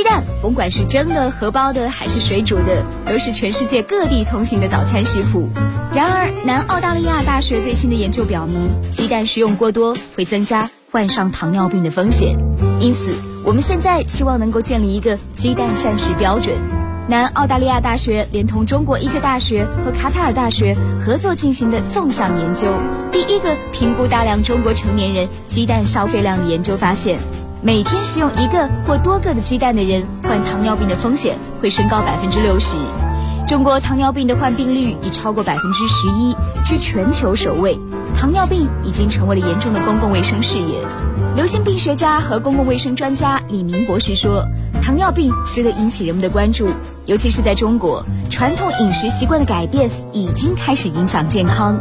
鸡蛋，甭管是蒸的、荷包的还是水煮的，都是全世界各地通行的早餐食谱。然而，南澳大利亚大学最新的研究表明，鸡蛋食用过多会增加患上糖尿病的风险。因此，我们现在希望能够建立一个鸡蛋膳食标准。南澳大利亚大学连同中国医科大学和卡塔尔大学合作进行的纵向研究，第一个评估大量中国成年人鸡蛋消费量的研究发现。每天食用一个或多个的鸡蛋的人，患糖尿病的风险会升高百分之六十。中国糖尿病的患病率已超过百分之十一，居全球首位。糖尿病已经成为了严重的公共卫生事业。流行病学家和公共卫生专家李明博士说，糖尿病值得引起人们的关注，尤其是在中国，传统饮食习惯的改变已经开始影响健康。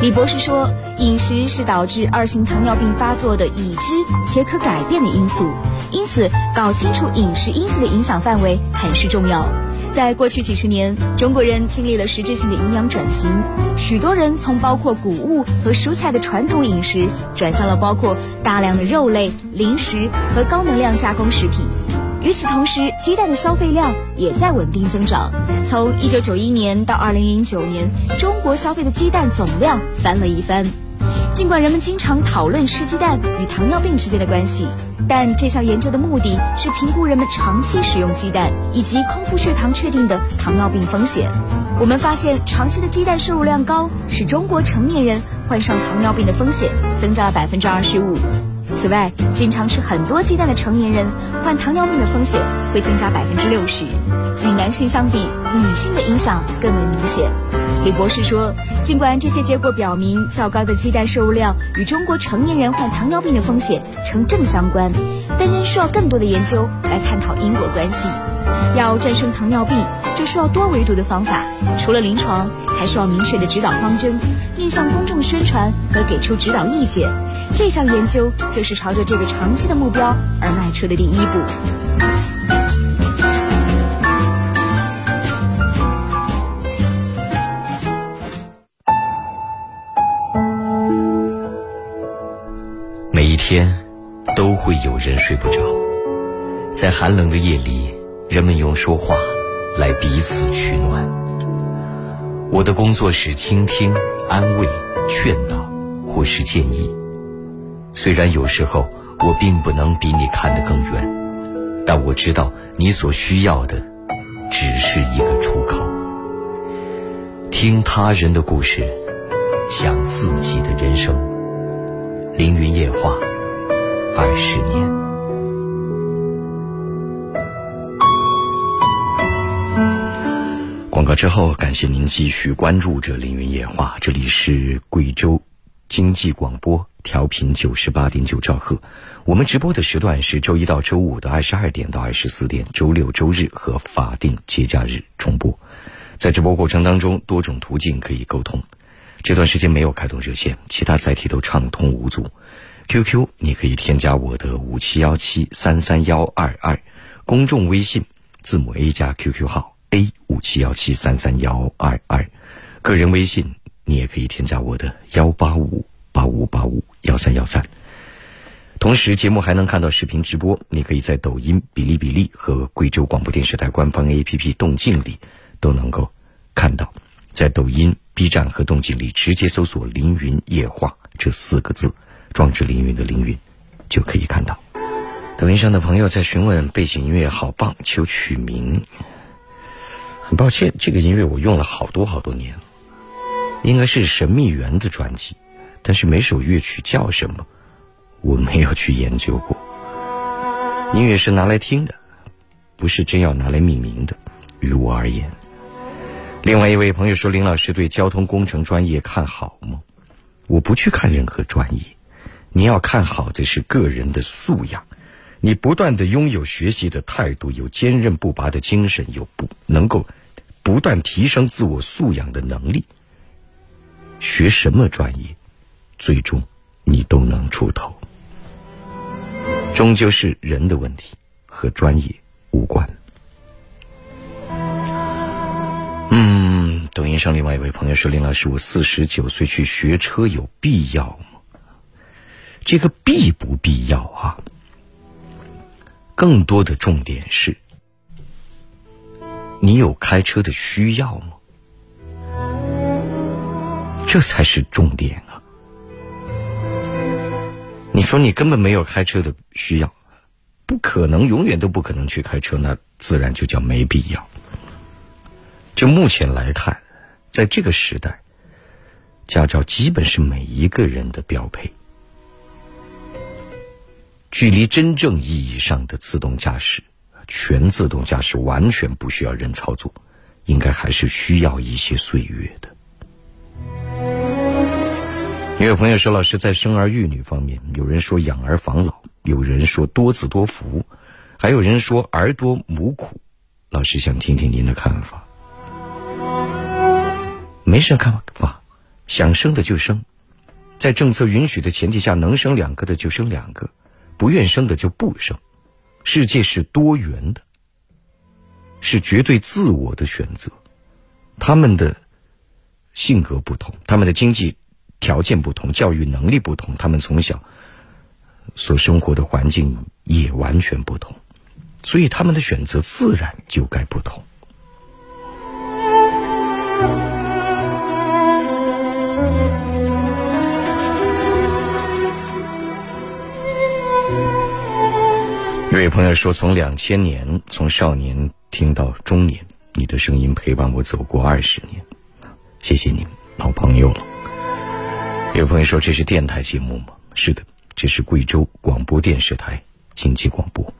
李博士说，饮食是导致二型糖尿病发作的已知且可改变的因素，因此搞清楚饮食因素的影响范围很是重要。在过去几十年，中国人经历了实质性的营养转型，许多人从包括谷物和蔬菜的传统饮食，转向了包括大量的肉类、零食和高能量加工食品。与此同时，鸡蛋的消费量也在稳定增长。从1991年到2009年，中国消费的鸡蛋总量翻了一番。尽管人们经常讨论吃鸡蛋与糖尿病之间的关系，但这项研究的目的是评估人们长期食用鸡蛋以及空腹血糖确定的糖尿病风险。我们发现，长期的鸡蛋摄入量高，使中国成年人患上糖尿病的风险增加了百分之二十五。此外，经常吃很多鸡蛋的成年人患糖尿病的风险会增加百分之六十。与男性相比，女性的影响更为明显。李博士说，尽管这些结果表明较高的鸡蛋摄入量与中国成年人患糖尿病的风险呈正相关，但仍需要更多的研究来探讨因果关系。要战胜糖尿病，这需要多维度的方法，除了临床，还需要明确的指导方针，面向公众宣传和给出指导意见。这项研究就是朝着这个长期的目标而迈出的第一步。每一天都会有人睡不着，在寒冷的夜里，人们用说话来彼此取暖。我的工作是倾听、安慰、劝导或是建议。虽然有时候我并不能比你看得更远，但我知道你所需要的只是一个出口。听他人的故事，想自己的人生。凌云夜话，二十年。广告之后，感谢您继续关注着凌云夜话，这里是贵州经济广播。调频九十八点九兆赫，我们直播的时段是周一到周五的二十二点到二十四点，周六、周日和法定节假日重播。在直播过程当中，多种途径可以沟通。这段时间没有开通热线，其他载体都畅通无阻。QQ 你可以添加我的五七幺七三三幺二二，公众微信字母 A 加 QQ 号 A 五七幺七三三幺二二，个人微信你也可以添加我的幺八五。八五八五幺三幺三。同时，节目还能看到视频直播，你可以在抖音、哔哩哔哩和贵州广播电视台官方 APP 动静里都能够看到。在抖音、B 站和动静里直接搜索“凌云夜话”这四个字，壮志凌云的凌云，就可以看到。抖音上的朋友在询问背景音乐好棒，求取名。很抱歉，这个音乐我用了好多好多年了，应该是神秘园的专辑。但是每首乐曲叫什么，我没有去研究过。音乐是拿来听的，不是真要拿来命名的。于我而言，另外一位朋友说：“林老师对交通工程专业看好吗？”我不去看任何专业，你要看好的是个人的素养，你不断的拥有学习的态度，有坚韧不拔的精神，有不能够不断提升自我素养的能力，学什么专业，最终你都能出头。终究是人的问题，和专业无关。嗯，抖音上另外一位朋友说：“林老师，我四十九岁去学车有必要吗？这个必不必要啊？更多的重点是，你有开车的需要吗？这才是重点啊！你说你根本没有开车的需要，不可能，永远都不可能去开车，那自然就叫没必要。”就目前来看，在这个时代，驾照基本是每一个人的标配。距离真正意义上的自动驾驶、全自动驾驶完全不需要人操作，应该还是需要一些岁月的。有朋友说：“老师，在生儿育女方面，有人说养儿防老，有人说多子多福，还有人说儿多母苦。”老师想听听您的看法。没什么看法，想生的就生，在政策允许的前提下，能生两个的就生两个，不愿生的就不生。世界是多元的，是绝对自我的选择。他们的性格不同，他们的经济条件不同，教育能力不同，他们从小所生活的环境也完全不同，所以他们的选择自然就该不同。这位朋友说：“从两千年，从少年听到中年，你的声音陪伴我走过二十年，谢谢你，老朋友了。”有朋友说：“这是电台节目吗？”是的，这是贵州广播电视台经济广播。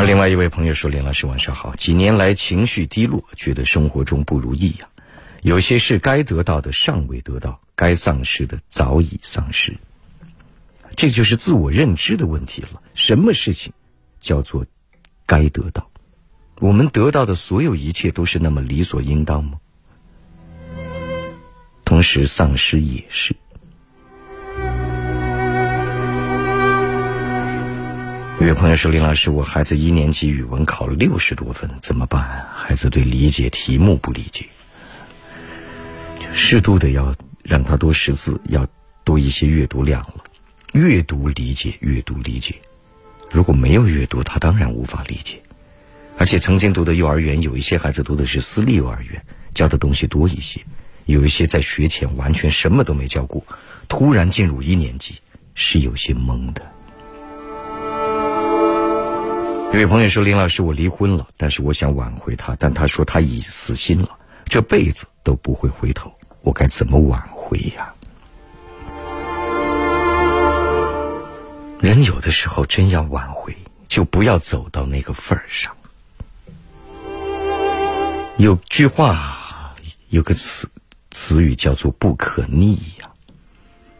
而另外一位朋友说：“林老师，晚上好。几年来情绪低落，觉得生活中不如意呀。有些事该得到的尚未得到，该丧失的早已丧失。这就是自我认知的问题了。什么事情叫做该得到？我们得到的所有一切都是那么理所应当吗？同时，丧失也是。”有位朋友说：“林老师，我孩子一年级语文考了六十多分，怎么办？孩子对理解题目不理解，适度的要让他多识字，要多一些阅读量了。阅读理解，阅读理解。如果没有阅读，他当然无法理解。而且曾经读的幼儿园，有一些孩子读的是私立幼儿园，教的东西多一些；有一些在学前完全什么都没教过，突然进入一年级，是有些懵的。”有位朋友说：“林老师，我离婚了，但是我想挽回他，但他说他已死心了，这辈子都不会回头，我该怎么挽回呀？”人有的时候真要挽回，就不要走到那个份儿上。有句话，有个词词语叫做“不可逆”呀。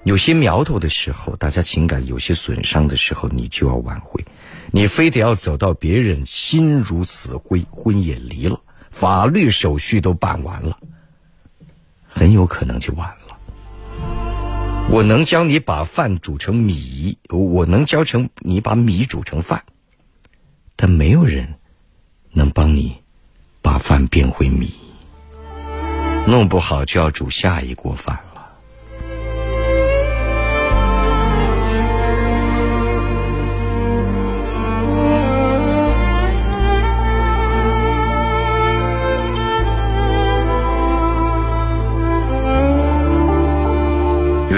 有些苗头的时候，大家情感有些损伤的时候，你就要挽回。你非得要走到别人心如死灰，婚也离了，法律手续都办完了，很有可能就晚了。我能教你把饭煮成米，我能教成你把米煮成饭，但没有人能帮你把饭变回米。弄不好就要煮下一锅饭。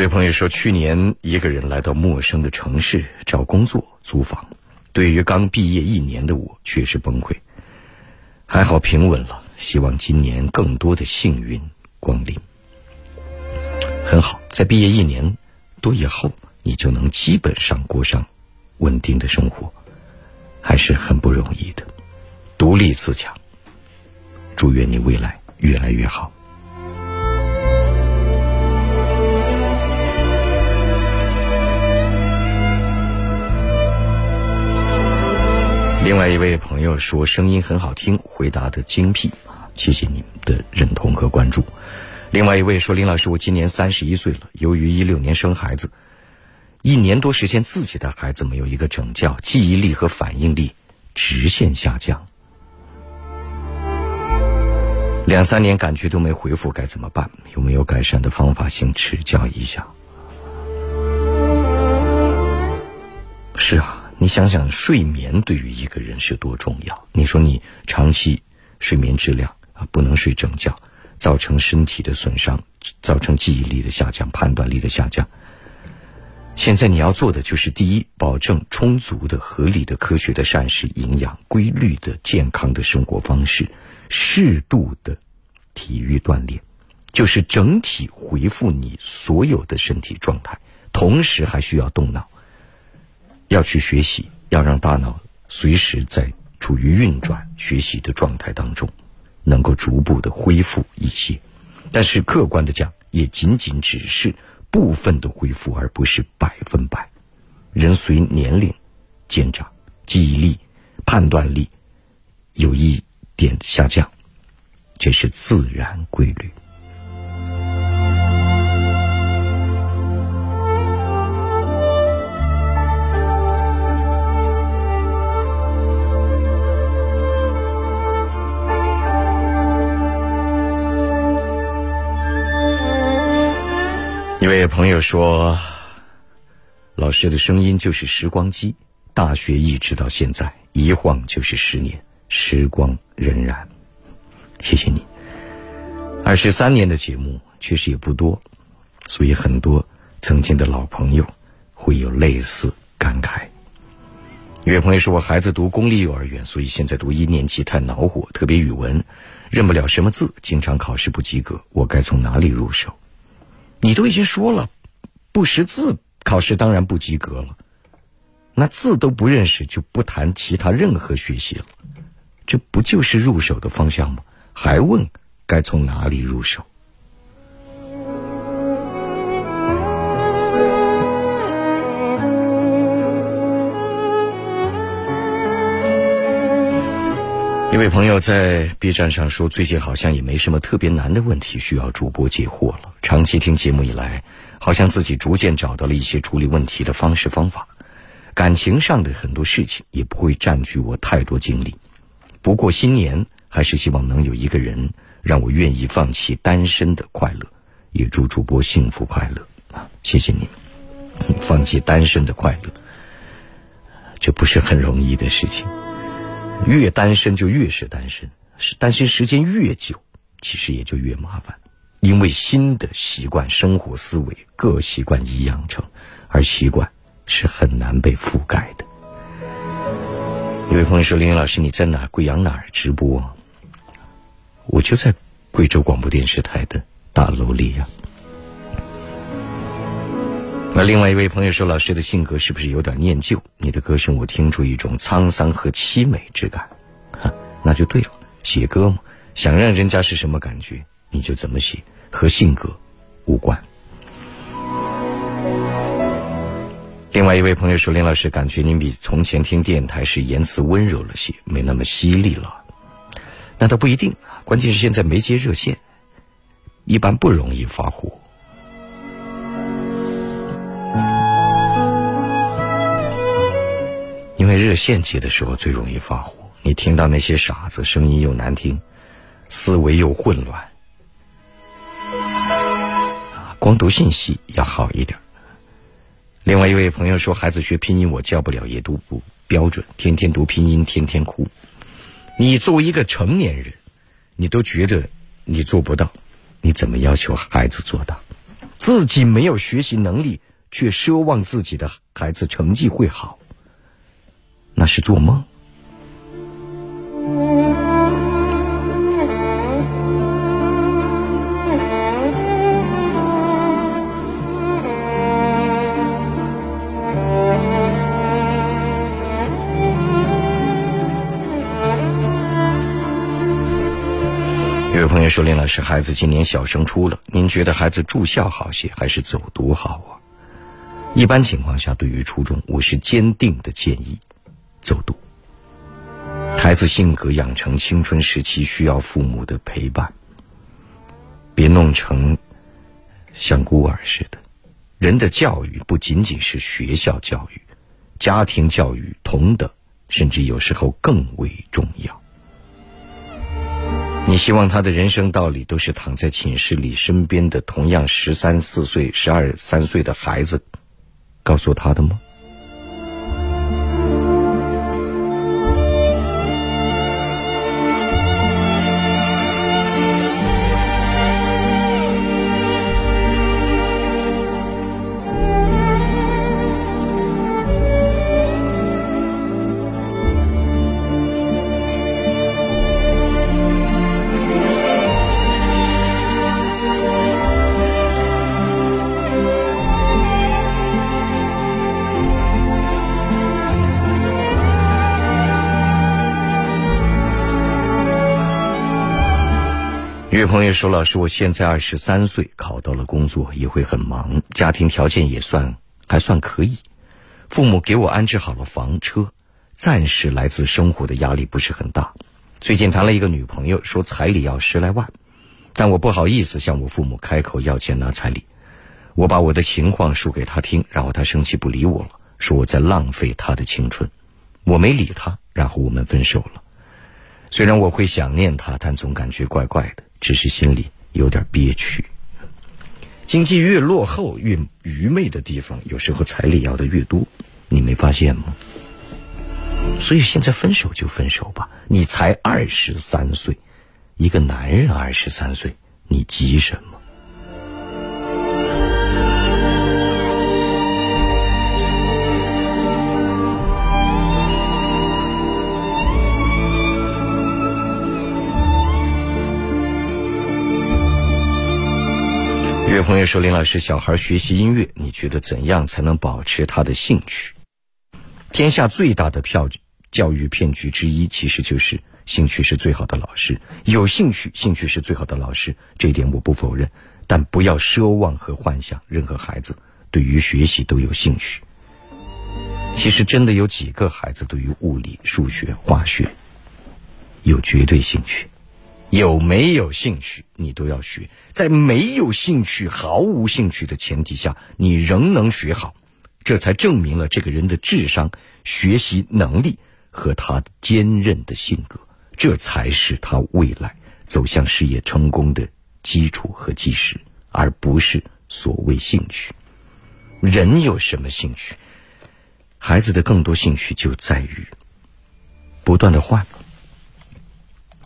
位朋友说，去年一个人来到陌生的城市找工作租房，对于刚毕业一年的我，确实崩溃。还好平稳了，希望今年更多的幸运光临。很好，在毕业一年多以后，你就能基本上过上稳定的生活。还是很不容易的。独立自强，祝愿你未来越来越好。另外一位朋友说声音很好听，回答的精辟，谢谢你们的认同和关注。另外一位说林老师，我今年三十一岁了，由于一六年生孩子，一年多时间自己的孩子没有一个整教，记忆力和反应力直线下降，两三年感觉都没回复，该怎么办？有没有改善的方法？请指教一下。是啊。你想想，睡眠对于一个人是多重要？你说你长期睡眠质量啊不能睡整觉，造成身体的损伤，造成记忆力的下降、判断力的下降。现在你要做的就是：第一，保证充足的、合理的、科学的膳食营养、规律的、健康的生活方式，适度的体育锻炼，就是整体恢复你所有的身体状态。同时还需要动脑。要去学习，要让大脑随时在处于运转学习的状态当中，能够逐步的恢复一些。但是客观的讲，也仅仅只是部分的恢复，而不是百分百。人随年龄渐长，记忆力、判断力有一点下降，这是自然规律。一位朋友说：“老师的声音就是时光机，大学一直到现在，一晃就是十年，时光荏苒。谢谢你，二十三年的节目确实也不多，所以很多曾经的老朋友会有类似感慨。”一位朋友说：“我孩子读公立幼儿园，所以现在读一年级太恼火，特别语文认不了什么字，经常考试不及格，我该从哪里入手？”你都已经说了，不识字考试当然不及格了。那字都不认识，就不谈其他任何学习了。这不就是入手的方向吗？还问该从哪里入手？一位朋友在 B 站上说，最近好像也没什么特别难的问题需要主播解惑了。长期听节目以来，好像自己逐渐找到了一些处理问题的方式方法。感情上的很多事情也不会占据我太多精力。不过新年还是希望能有一个人让我愿意放弃单身的快乐。也祝主播幸福快乐啊！谢谢你，放弃单身的快乐，这不是很容易的事情。越单身就越是单身，是单身时间越久，其实也就越麻烦，因为新的习惯、生活思维、各习惯已养成，而习惯是很难被覆盖的。有位朋友说：“林老师，你在哪？贵阳哪儿直播？”我就在贵州广播电视台的大楼里呀。那另外一位朋友说：“老师的性格是不是有点念旧？你的歌声我听出一种沧桑和凄美之感，哈，那就对了。写歌嘛，想让人家是什么感觉，你就怎么写，和性格无关。”另外一位朋友说：“林老师，感觉您比从前听电台时言辞温柔了些，没那么犀利了。那倒不一定，关键是现在没接热线，一般不容易发火。”因为热线接的时候最容易发火，你听到那些傻子声音又难听，思维又混乱，光读信息要好一点。另外一位朋友说，孩子学拼音我教不了，也读不标准，天天读拼音，天天哭。你作为一个成年人，你都觉得你做不到，你怎么要求孩子做到？自己没有学习能力，却奢望自己的孩子成绩会好。那是做梦。有朋友说：“林老师，孩子今年小升初了，您觉得孩子住校好些，还是走读好啊？”一般情况下，对于初中，我是坚定的建议走读。孩子性格养成青春时期需要父母的陪伴，别弄成像孤儿似的。人的教育不仅仅是学校教育，家庭教育同等，甚至有时候更为重要。你希望他的人生道理都是躺在寝室里身边的同样十三四岁、十二三岁的孩子告诉他的吗？有朋友说：“老师，我现在二十三岁，考到了工作，也会很忙，家庭条件也算还算可以，父母给我安置好了房车，暂时来自生活的压力不是很大。最近谈了一个女朋友，说彩礼要十来万，但我不好意思向我父母开口要钱拿彩礼。我把我的情况说给他听，然后他生气不理我了，说我在浪费他的青春。我没理他，然后我们分手了。虽然我会想念他，但总感觉怪怪的。”只是心里有点憋屈。经济越落后、越愚昧的地方，有时候彩礼要的越多，你没发现吗？所以现在分手就分手吧。你才二十三岁，一个男人二十三岁，你急什么？有朋友说：“林老师，小孩学习音乐，你觉得怎样才能保持他的兴趣？天下最大的票教育骗局之一，其实就是兴趣是最好的老师。有兴趣，兴趣是最好的老师，这一点我不否认。但不要奢望和幻想，任何孩子对于学习都有兴趣。其实，真的有几个孩子对于物理、数学、化学有绝对兴趣？”有没有兴趣，你都要学。在没有兴趣、毫无兴趣的前提下，你仍能学好，这才证明了这个人的智商、学习能力和他坚韧的性格，这才是他未来走向事业成功的基础和基石，而不是所谓兴趣。人有什么兴趣？孩子的更多兴趣就在于不断的换，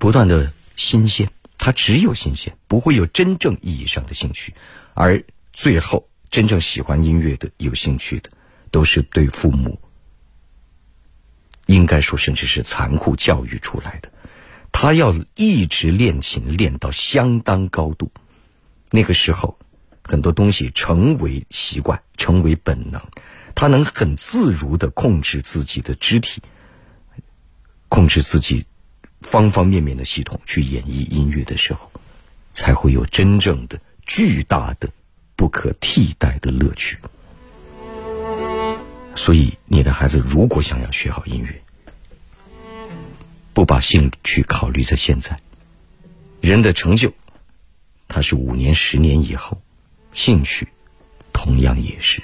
不断的。新鲜，他只有新鲜，不会有真正意义上的兴趣。而最后，真正喜欢音乐的、有兴趣的，都是对父母，应该说甚至是残酷教育出来的。他要一直练琴，练到相当高度，那个时候，很多东西成为习惯，成为本能，他能很自如的控制自己的肢体，控制自己。方方面面的系统去演绎音乐的时候，才会有真正的巨大的、不可替代的乐趣。所以，你的孩子如果想要学好音乐，不把兴趣考虑在现在，人的成就，他是五年、十年以后，兴趣同样也是。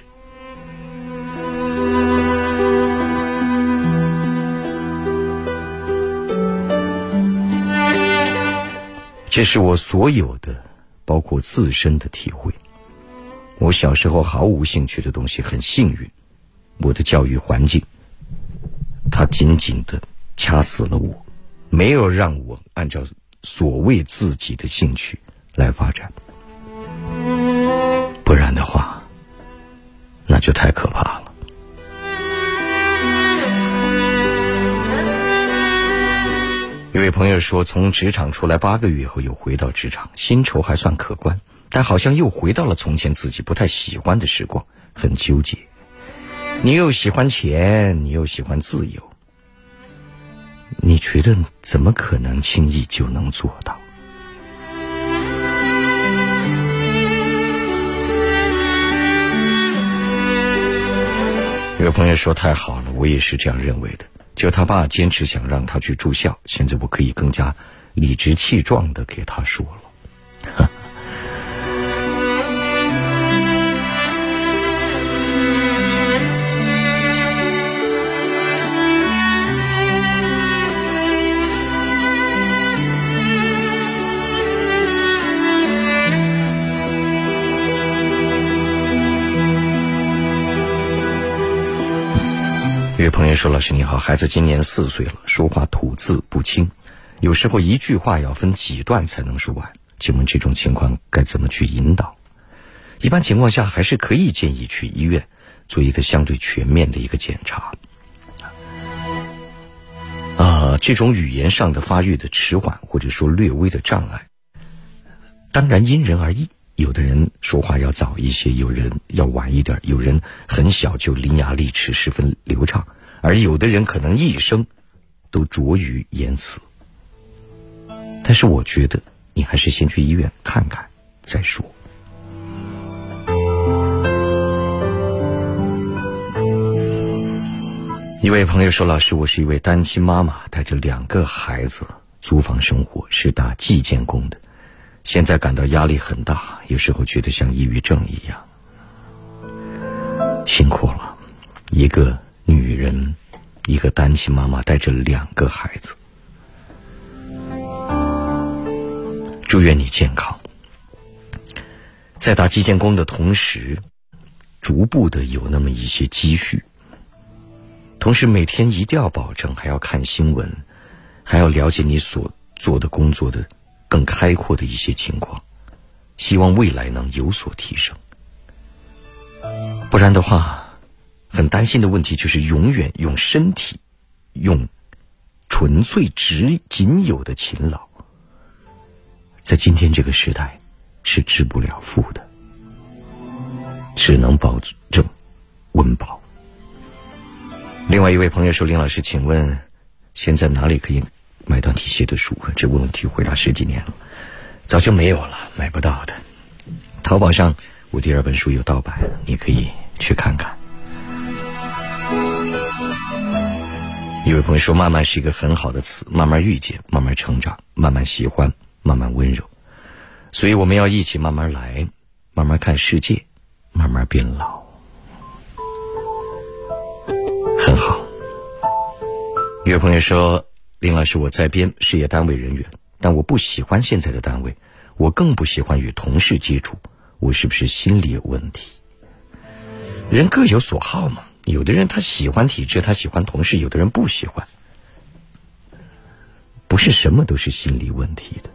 这是我所有的，包括自身的体会。我小时候毫无兴趣的东西，很幸运，我的教育环境，它紧紧的掐死了我，没有让我按照所谓自己的兴趣来发展。不然的话，那就太可怕了。一位朋友说从职场出来八个月后又回到职场薪酬还算可观但好像又回到了从前自己不太喜欢的时光很纠结。你又喜欢钱你又喜欢自由你觉得怎么可能轻易就能做到？有朋友说太好了我也是这样认为的就他爸坚持想让他去住校，现在我可以更加理直气壮的给他说了。有朋友说：“老师你好，孩子今年四岁了，说话吐字不清，有时候一句话要分几段才能说完。请问这种情况该怎么去引导？一般情况下还是可以建议去医院做一个相对全面的一个检查。啊，这种语言上的发育的迟缓或者说略微的障碍，当然因人而异。有的人说话要早一些，有人要晚一点，有人很小就伶牙俐齿，十分流畅，而有的人可能一生都拙于言辞。但是我觉得你还是先去医院看看再说。一位朋友说：“老师，我是一位单亲妈妈，带着两个孩子租房生活，是打计件工的。”现在感到压力很大，有时候觉得像抑郁症一样。辛苦了，一个女人，一个单亲妈妈带着两个孩子。祝愿你健康，在打基建工的同时，逐步的有那么一些积蓄。同时每天一定要保证，还要看新闻，还要了解你所做的工作的。更开阔的一些情况，希望未来能有所提升。不然的话，很担心的问题就是永远用身体、用纯粹只仅有的勤劳，在今天这个时代是致不了富的，只能保证温饱。另外一位朋友说：“林老师，请问现在哪里可以？”买到你写的书，这问题回答十几年了，早就没有了，买不到的。淘宝上我第二本书有盗版，你可以去看看。有位朋友说：“慢慢是一个很好的词，慢慢遇见，慢慢成长，慢慢喜欢，慢慢温柔。所以我们要一起慢慢来，慢慢看世界，慢慢变老。”很好。有位朋友说。林老师，我在编事业单位人员，但我不喜欢现在的单位，我更不喜欢与同事接触，我是不是心理有问题？人各有所好嘛，有的人他喜欢体制，他喜欢同事，有的人不喜欢，不是什么都是心理问题的。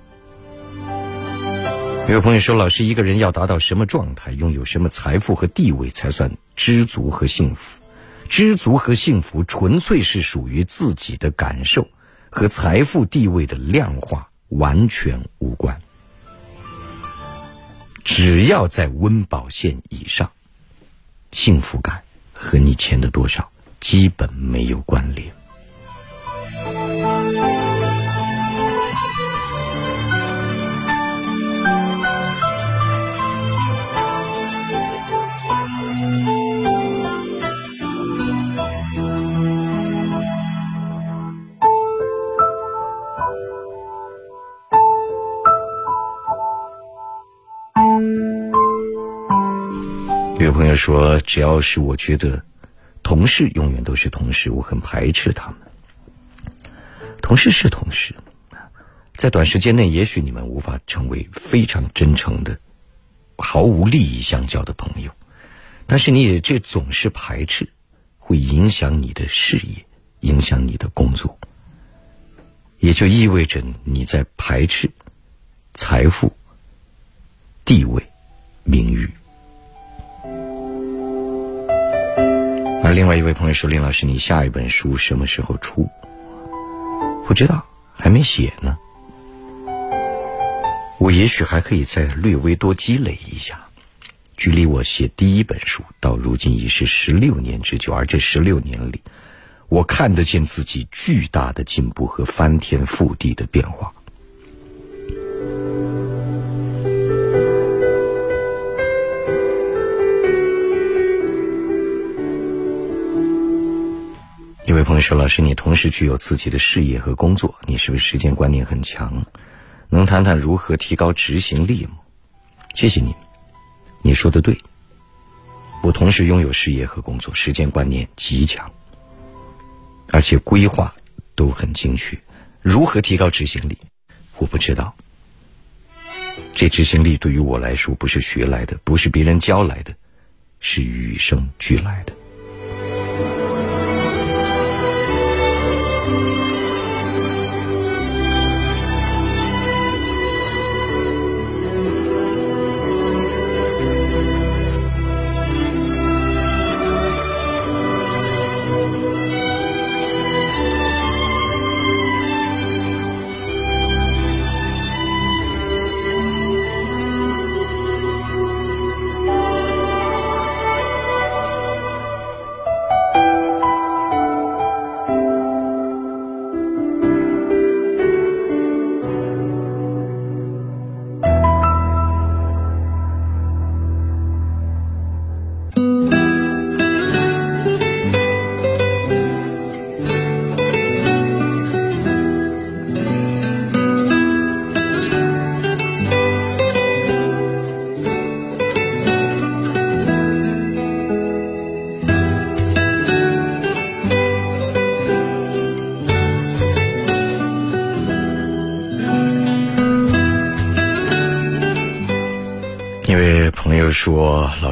有朋友说，老师，一个人要达到什么状态，拥有什么财富和地位，才算知足和幸福？知足和幸福，纯粹是属于自己的感受。和财富地位的量化完全无关，只要在温饱线以上，幸福感和你钱的多少基本没有关联。有朋友说：“只要是我觉得，同事永远都是同事，我很排斥他们。同事是同事，在短时间内，也许你们无法成为非常真诚的、毫无利益相交的朋友，但是你也这总是排斥，会影响你的事业，影响你的工作，也就意味着你在排斥财富、地位、名誉。”而另外一位朋友说：“林老师，你下一本书什么时候出？不知道，还没写呢。我也许还可以再略微多积累一下。距离我写第一本书到如今已是十六年之久，而这十六年里，我看得见自己巨大的进步和翻天覆地的变化。”一位朋友说：“老师，你同时具有自己的事业和工作，你是不是时间观念很强？能谈谈如何提高执行力吗？”谢谢你，你说的对。我同时拥有事业和工作，时间观念极强，而且规划都很精确。如何提高执行力？我不知道。这执行力对于我来说，不是学来的，不是别人教来的，是与生俱来的。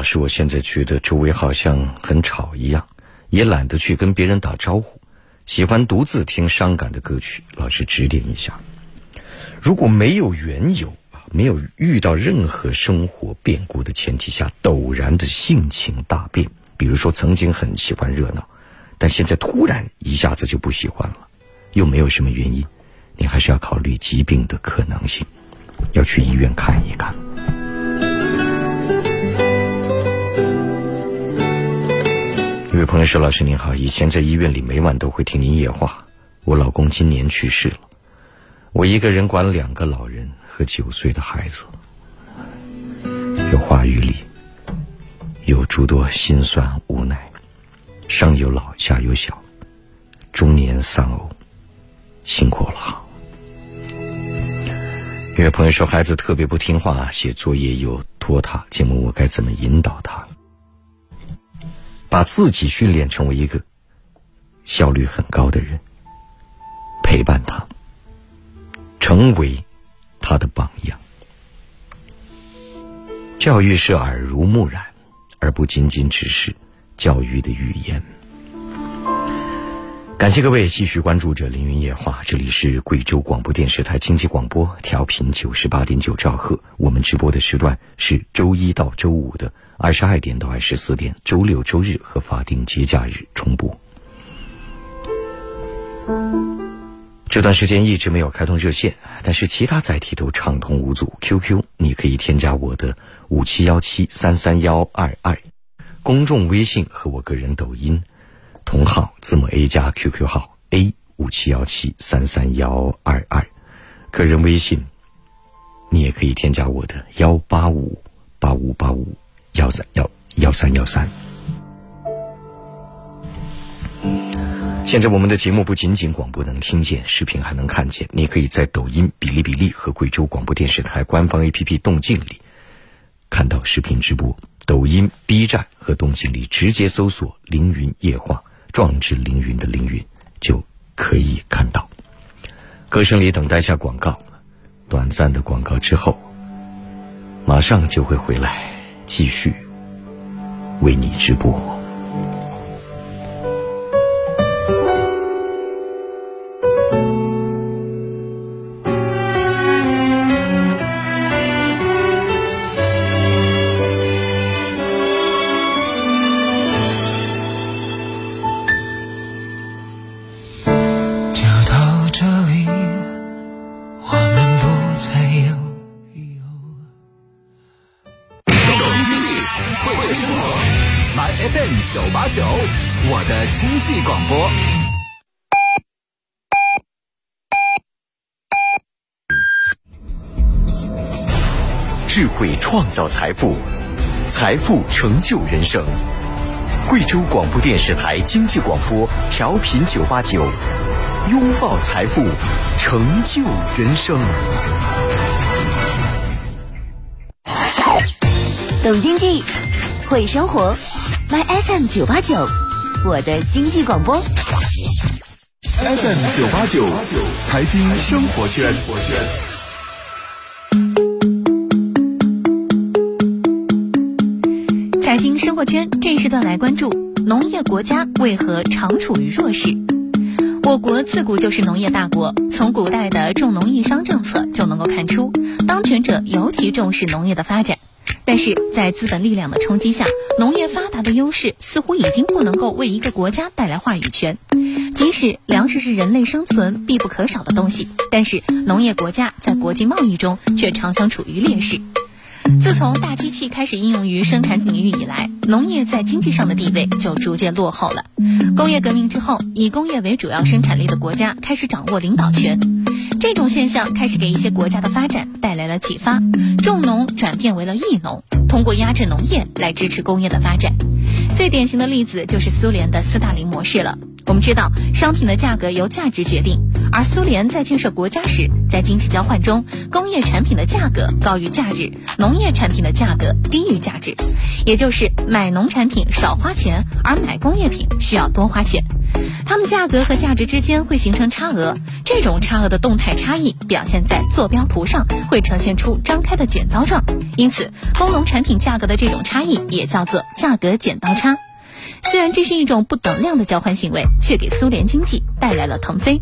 是，我现在觉得周围好像很吵一样，也懒得去跟别人打招呼，喜欢独自听伤感的歌曲。老师指点一下，如果没有缘由啊，没有遇到任何生活变故的前提下，陡然的性情大变，比如说曾经很喜欢热闹，但现在突然一下子就不喜欢了，又没有什么原因，你还是要考虑疾病的可能性，要去医院看一看。朋友说：“老师您好，以前在医院里每晚都会听您夜话。我老公今年去世了，我一个人管两个老人和九岁的孩子，有话语里有诸多心酸无奈。上有老，下有小，中年丧偶，辛苦了。”一位朋友说：“孩子特别不听话，写作业又拖沓，请问我该怎么引导他？”把自己训练成为一个效率很高的人，陪伴他，成为他的榜样。教育是耳濡目染，而不仅仅只是教育的语言。感谢各位继续关注着《凌云夜话》，这里是贵州广播电视台经济广播，调频九十八点九兆赫。我们直播的时段是周一到周五的。二十二点到二十四点，周六、周日和法定节假日重播。这段时间一直没有开通热线，但是其他载体都畅通无阻。QQ 你可以添加我的五七幺七三三幺二二，公众微信和我个人抖音同号字母 A 加 QQ 号 A 五七幺七三三幺二二，个人微信你也可以添加我的幺八五八五八五。幺三幺幺三幺三。现在我们的节目不仅仅广播能听见，视频还能看见。你可以在抖音、哔哩哔哩和贵州广播电视台官方 APP 动静里看到视频直播。抖音、B 站和动静里直接搜索“凌云夜话”，壮志凌云的凌云就可以看到。歌声里等待下广告，短暂的广告之后，马上就会回来。继续为你直播。造财富，财富成就人生。贵州广播电视台经济广播调频九八九，拥抱财富，成就人生。懂经济，会生活，My FM 九八九，我的经济广播。FM 九八九，财经生活圈。时段来关注农业国家为何常处于弱势。我国自古就是农业大国，从古代的重农抑商政策就能够看出，当权者尤其重视农业的发展。但是在资本力量的冲击下，农业发达的优势似乎已经不能够为一个国家带来话语权。即使粮食是人类生存必不可少的东西，但是农业国家在国际贸易中却常常处于劣势。自从大机器开始应用于生产领域以来，农业在经济上的地位就逐渐落后了。工业革命之后，以工业为主要生产力的国家开始掌握领导权，这种现象开始给一些国家的发展带来了启发，重农转变为了役农，通过压制农业来支持工业的发展。最典型的例子就是苏联的斯大林模式了。我们知道，商品的价格由价值决定，而苏联在建设国家时，在经济交换中，工业产品的价格高于价值，农业产品的价格低于价值，也就是买农产品少花钱，而买工业品需要多花钱。它们价格和价值之间会形成差额，这种差额的动态差异表现在坐标图上，会呈现出张开的剪刀状。因此，工农产品价格的这种差异也叫做价格剪刀差。虽然这是一种不等量的交换行为，却给苏联经济带来了腾飞。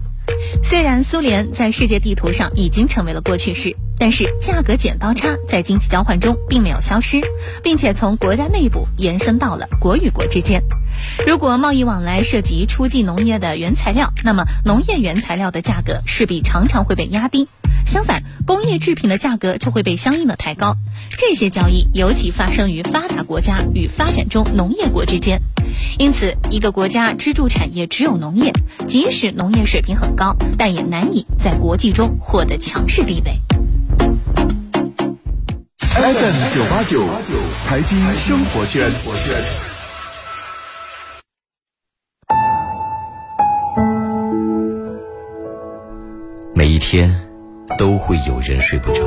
虽然苏联在世界地图上已经成为了过去式，但是价格剪刀差在经济交换中并没有消失，并且从国家内部延伸到了国与国之间。如果贸易往来涉及初级农业的原材料，那么农业原材料的价格势必常常会被压低。相反，工业制品的价格就会被相应的抬高。这些交易尤其发生于发达国家与发展中农业国之间。因此，一个国家支柱产业只有农业，即使农业水平很高，但也难以在国际中获得强势地位。FM 九八九，财经生活圈。天都会有人睡不着，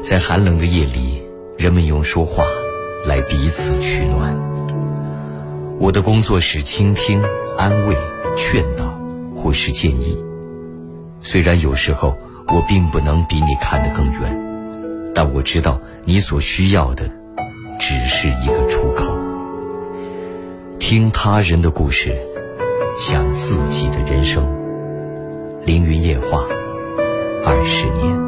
在寒冷的夜里，人们用说话来彼此取暖。我的工作是倾听、安慰、劝导，或是建议。虽然有时候我并不能比你看得更远，但我知道你所需要的只是一个出口。听他人的故事，想自己的人生。凌云夜话，二十年。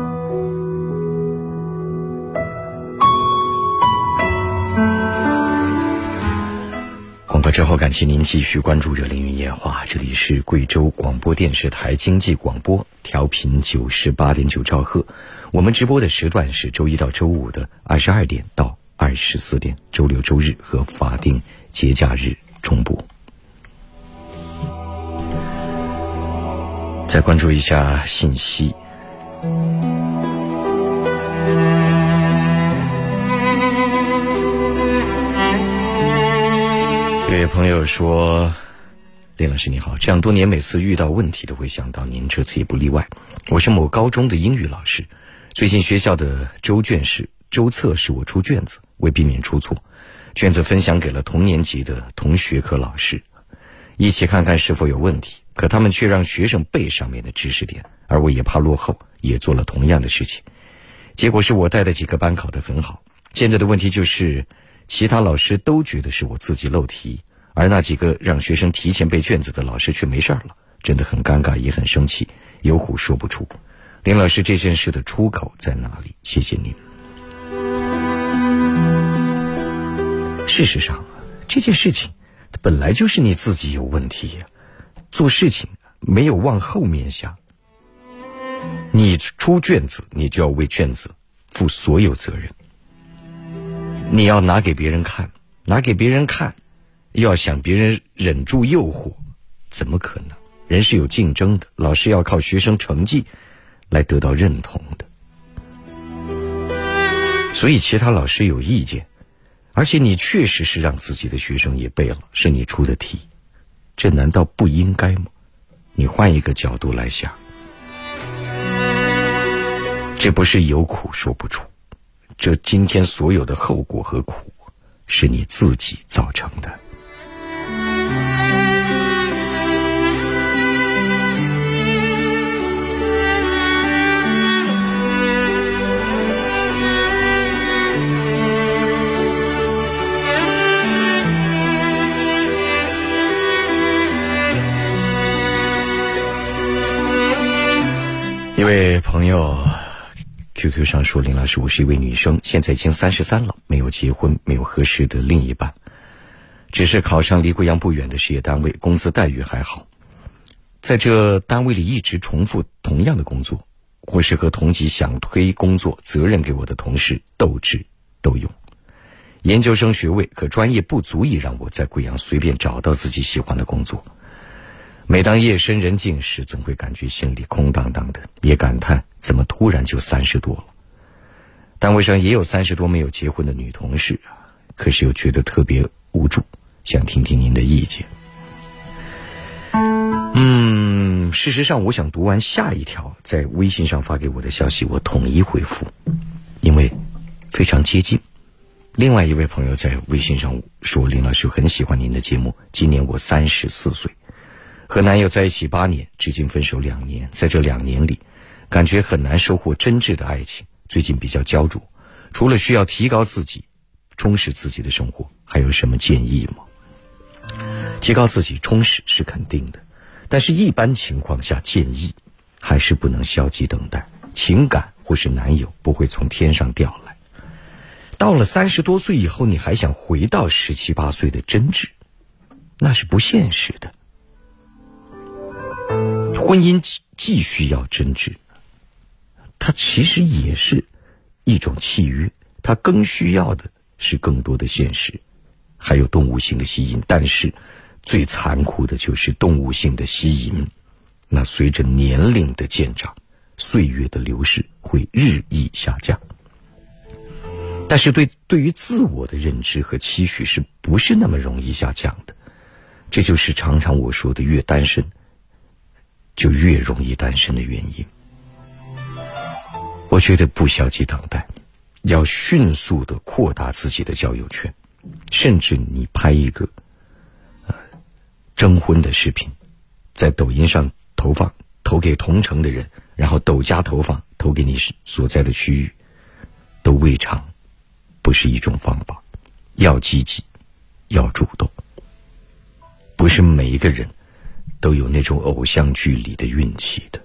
广播之后，感谢您继续关注着凌云夜话，这里是贵州广播电视台经济广播，调频九十八点九兆赫。我们直播的时段是周一到周五的二十二点到二十四点，周六、周日和法定节假日重播。再关注一下信息。有位朋友说：“林老师你好，这样多年每次遇到问题都会想到您，这次也不例外。我是某高中的英语老师，最近学校的周卷是周测试我出卷子，为避免出错，卷子分享给了同年级的同学科老师，一起看看是否有问题。可他们却让学生背上面的知识点，而我也怕落后，也做了同样的事情。结果是我带的几个班考得很好。现在的问题就是，其他老师都觉得是我自己漏题，而那几个让学生提前背卷子的老师却没事儿了，真的很尴尬，也很生气，有苦说不出。林老师，这件事的出口在哪里？谢谢您。事实上，这件事情本来就是你自己有问题呀、做事情没有往后面想。你出卷子，你就要为卷子负所有责任。你要拿给别人看，拿给别人看，又要想别人忍住诱惑，怎么可能？人是有竞争的，老师要靠学生成绩来得到认同的。所以其他老师有意见，而且你确实是让自己的学生也背了，是你出的题，这难道不应该吗？你换一个角度来想，这不是有苦说不出，这今天所有的后果和苦，是你自己造成的。一位朋友，QQ 上说：“林老师，我是一位女生，现在已经三十三了，没有结婚，没有合适的另一半，只是考上离贵阳不远的事业单位，工资待遇还好。在这单位里一直重复同样的工作，或是和同级想推工作责任给我的同事斗智斗勇。研究生学位可专业不足以让我在贵阳随便找到自己喜欢的工作。”每当夜深人静时，总会感觉心里空荡荡的，也感叹怎么突然就三十多了。单位上也有三十多没有结婚的女同事，可是又觉得特别无助，想听听您的意见。嗯，事实上，我想读完下一条在微信上发给我的消息，我统一回复，因为非常接近。另外一位朋友在微信上说：“林老师很喜欢您的节目，今年我三十四岁。”和男友在一起八年，至今分手两年，在这两年里，感觉很难收获真挚的爱情。最近比较焦灼，除了需要提高自己、充实自己的生活，还有什么建议吗？提高自己、充实是肯定的，但是一般情况下，建议还是不能消极等待。情感或是男友不会从天上掉来。到了三十多岁以后，你还想回到十七八岁的真挚，那是不现实的。婚姻既需要真挚，它其实也是一种契约，它更需要的是更多的现实，还有动物性的吸引。但是，最残酷的就是动物性的吸引，那随着年龄的渐长，岁月的流逝会日益下降。但是，对对于自我的认知和期许，是不是那么容易下降的？这就是常常我说的，越单身。就越容易单身的原因。我觉得不消极等待，要迅速的扩大自己的交友圈，甚至你拍一个呃征婚的视频，在抖音上投放，投给同城的人，然后抖加投放，投给你所在的区域，都未尝不是一种方法。要积极，要主动，不是每一个人。都有那种偶像剧里的运气的。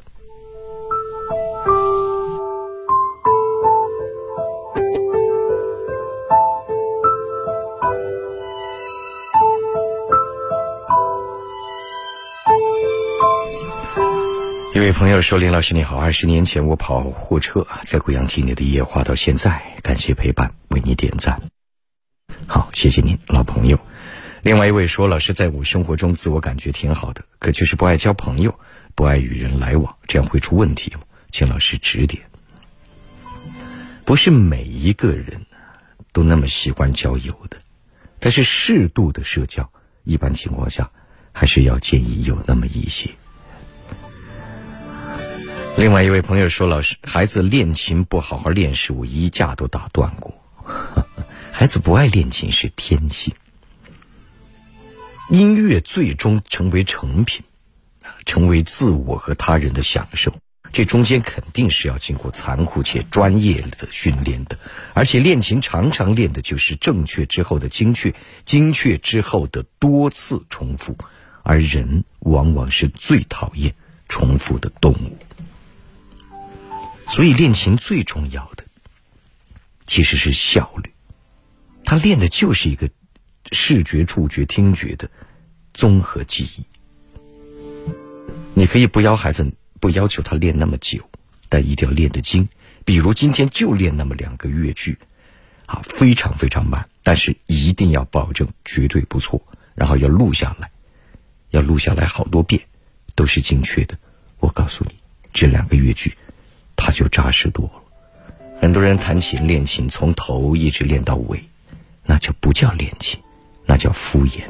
一位朋友说：“林老师你好，二十年前我跑货车，在贵阳听你的夜话到现在，感谢陪伴，为你点赞。好，谢谢您，老朋友。”另外一位说：“老师，在我生活中自我感觉挺好的，可就是不爱交朋友，不爱与人来往，这样会出问题吗？请老师指点。不是每一个人都那么喜欢交友的，但是适度的社交，一般情况下还是要建议有那么一些。”另外一位朋友说：“老师，孩子练琴不好好练是，我衣架都打断过。孩子不爱练琴是天性。”音乐最终成为成品，成为自我和他人的享受，这中间肯定是要经过残酷且专业的训练的。而且练琴常常练的就是正确之后的精确，精确之后的多次重复。而人往往是最讨厌重复的动物，所以练琴最重要的其实是效率。他练的就是一个。视觉、触觉、听觉的综合记忆，你可以不要孩子，不要求他练那么久，但一定要练得精。比如今天就练那么两个乐句，啊，非常非常慢，但是一定要保证绝对不错。然后要录下来，要录下来好多遍，都是精确的。我告诉你，这两个乐句，他就扎实多了。很多人弹琴练琴，从头一直练到尾。那就不叫练琴，那叫敷衍。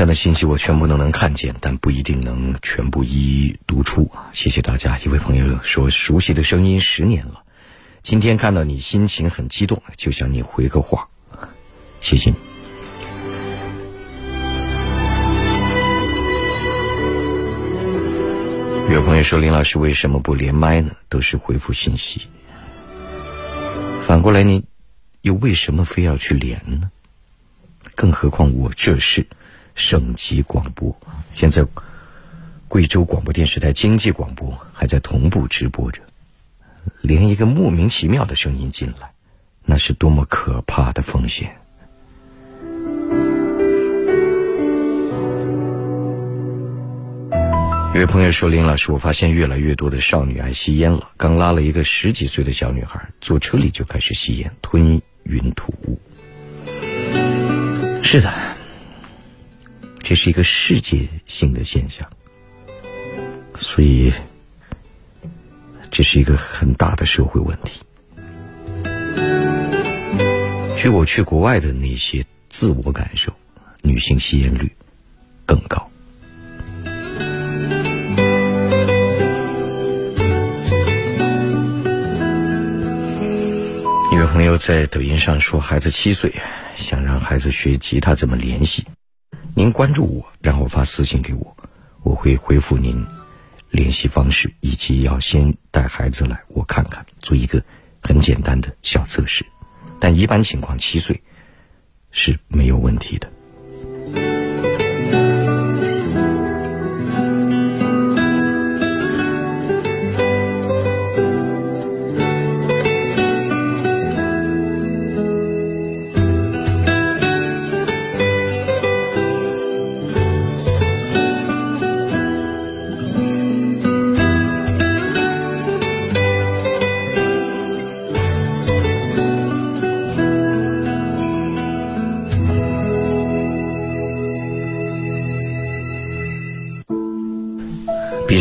上的信息我全部都能看见，但不一定能全部一一读出啊！谢谢大家。一位朋友说：“熟悉的声音十年了，今天看到你心情很激动，就向你回个话，谢谢你。”有朋友说：“林老师为什么不连麦呢？都是回复信息。反过来，你又为什么非要去连呢？更何况我这是……”省级广播，现在贵州广播电视台经济广播还在同步直播着，连一个莫名其妙的声音进来，那是多么可怕的风险！有位朋友说：“林老师，我发现越来越多的少女爱吸烟了。刚拉了一个十几岁的小女孩，坐车里就开始吸烟，吞云吐雾。”是的。这是一个世界性的现象，所以这是一个很大的社会问题。据我去国外的那些自我感受，女性吸烟率更高。一位朋友在抖音上说，孩子七岁，想让孩子学吉他，怎么联系？您关注我，然后发私信给我，我会回复您联系方式，以及要先带孩子来我看看，做一个很简单的小测试。但一般情况，七岁是没有问题的。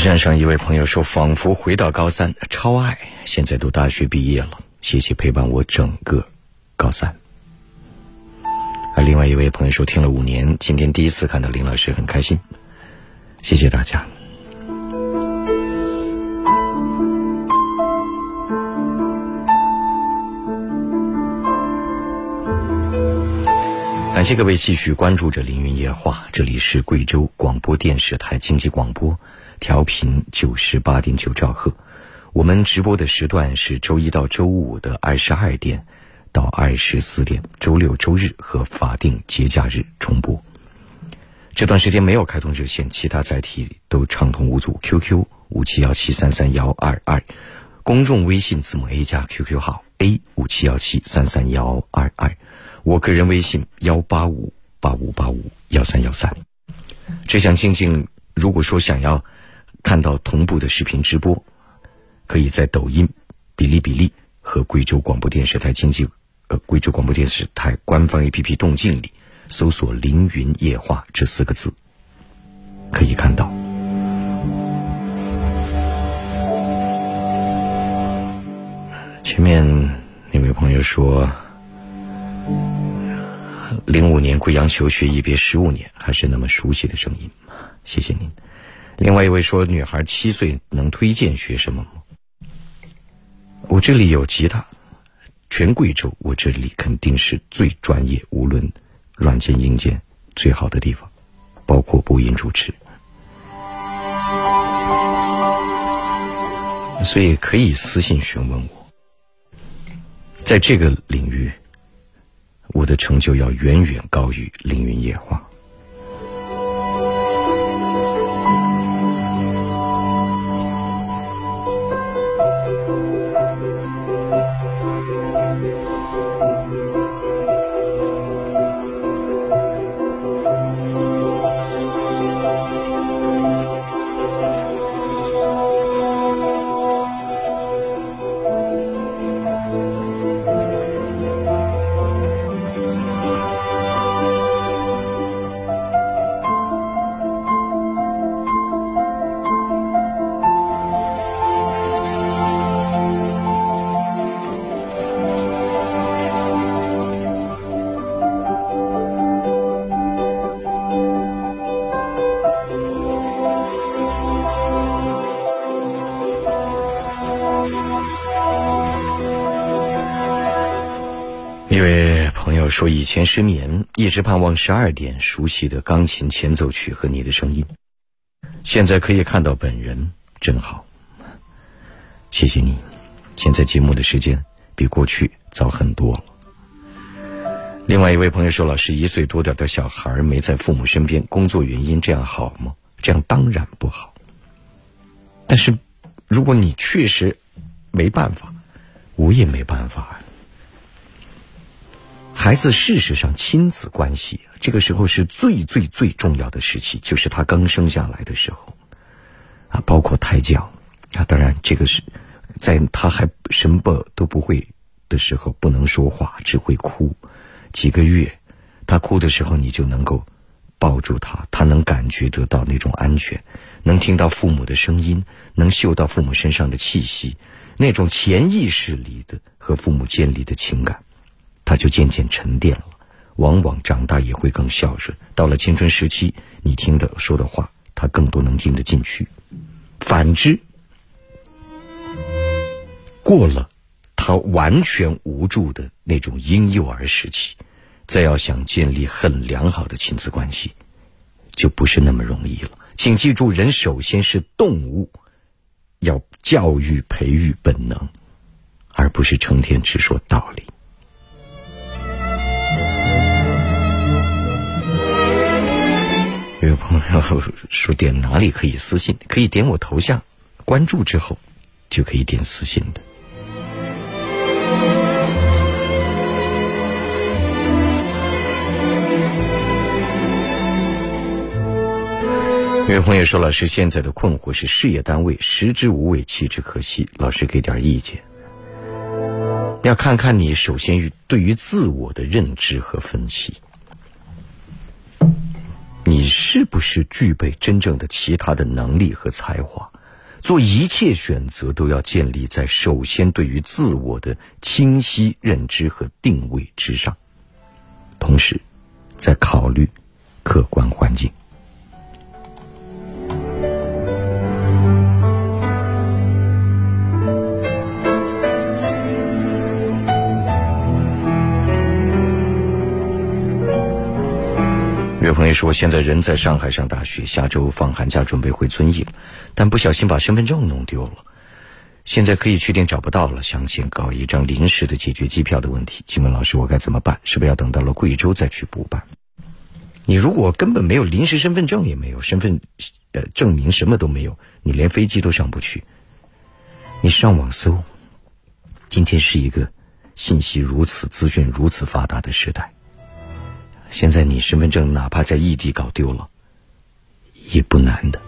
站上一位朋友说：“仿佛回到高三，超爱。现在都大学毕业了，谢谢陪伴我整个高三。”而另外一位朋友说：“听了五年，今天第一次看到林老师，很开心。”谢谢大家。感谢各位继续关注着《凌云夜话》，这里是贵州广播电视台经济广播。调频九十八点九兆赫，我们直播的时段是周一到周五的二十二点到二十四点，周六、周日和法定节假日重播。这段时间没有开通热线，其他载体都畅通无阻。QQ 五七幺七三三幺二二，公众微信字母 A 加 QQ 号 A 五七幺七三三幺二二，我个人微信幺八五八五八五幺三幺三。这项静静，如果说想要。看到同步的视频直播，可以在抖音、哔哩哔哩和贵州广播电视台经济呃贵州广播电视台官方 APP 动静里搜索“凌云夜话”这四个字，可以看到。前面那位朋友说，零五年贵阳求学，一别十五年，还是那么熟悉的声音，谢谢您。另外一位说：“女孩七岁能推荐学什么吗？”我这里有吉他，全贵州我这里肯定是最专业，无论软件硬件最好的地方，包括播音主持，所以可以私信询问我。在这个领域，我的成就要远远高于凌云夜话。一位朋友说，以前失眠，一直盼望十二点熟悉的钢琴前奏曲和你的声音，现在可以看到本人，真好。谢谢你，现在节目的时间比过去早很多了。另外一位朋友说，老师一岁多点的小孩没在父母身边，工作原因，这样好吗？这样当然不好。但是，如果你确实没办法，我也没办法。孩子事实上亲子关系这个时候是最最最重要的时期，就是他刚生下来的时候，啊，包括胎教，啊，当然这个是在他还什么都不会的时候，不能说话，只会哭，几个月，他哭的时候，你就能够抱住他，他能感觉得到那种安全，能听到父母的声音，能嗅到父母身上的气息，那种潜意识里的和父母建立的情感。他就渐渐沉淀了，往往长大也会更孝顺。到了青春时期，你听的说的话，他更多能听得进去。反之，过了他完全无助的那种婴幼儿时期，再要想建立很良好的亲子关系，就不是那么容易了。请记住，人首先是动物，要教育培育本能，而不是成天只说道理。有朋友说点哪里可以私信？可以点我头像，关注之后就可以点私信的。有朋友说：“老师，现在的困惑是事业单位食之无味，弃之可惜。老师给点意见。要看看你首先于对于自我的认知和分析。”你是不是具备真正的其他的能力和才华？做一切选择都要建立在首先对于自我的清晰认知和定位之上，同时，在考虑客观环境。有朋友说，现在人在上海上大学，下周放寒假准备回遵义，但不小心把身份证弄丢了，现在可以确定找不到了，想先搞一张临时的解决机票的问题。请问老师，我该怎么办？是不是要等到了贵州再去补办？你如果根本没有临时身份证，也没有身份呃证明，什么都没有，你连飞机都上不去。你上网搜，今天是一个信息如此、资讯如此发达的时代。现在你身份证哪怕在异地搞丢了，也不难的。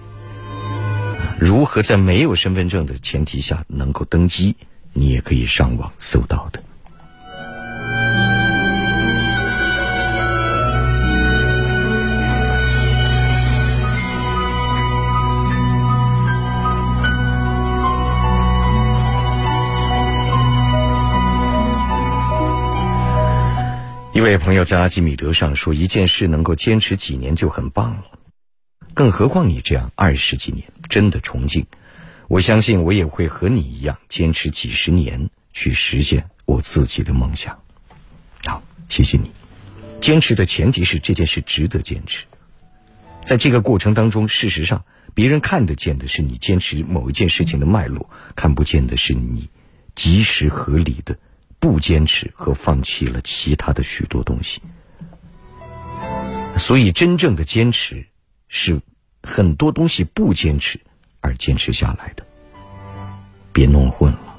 如何在没有身份证的前提下能够登机，你也可以上网搜到一位朋友在阿基米德上说：“一件事能够坚持几年就很棒了，更何况你这样二十几年，真的崇敬。我相信我也会和你一样坚持几十年去实现我自己的梦想。”好，谢谢你。坚持的前提是这件事值得坚持。在这个过程当中，事实上别人看得见的是你坚持某一件事情的脉络，看不见的是你及时合理的。不坚持和放弃了其他的许多东西，所以真正的坚持是很多东西不坚持而坚持下来的，别弄混了。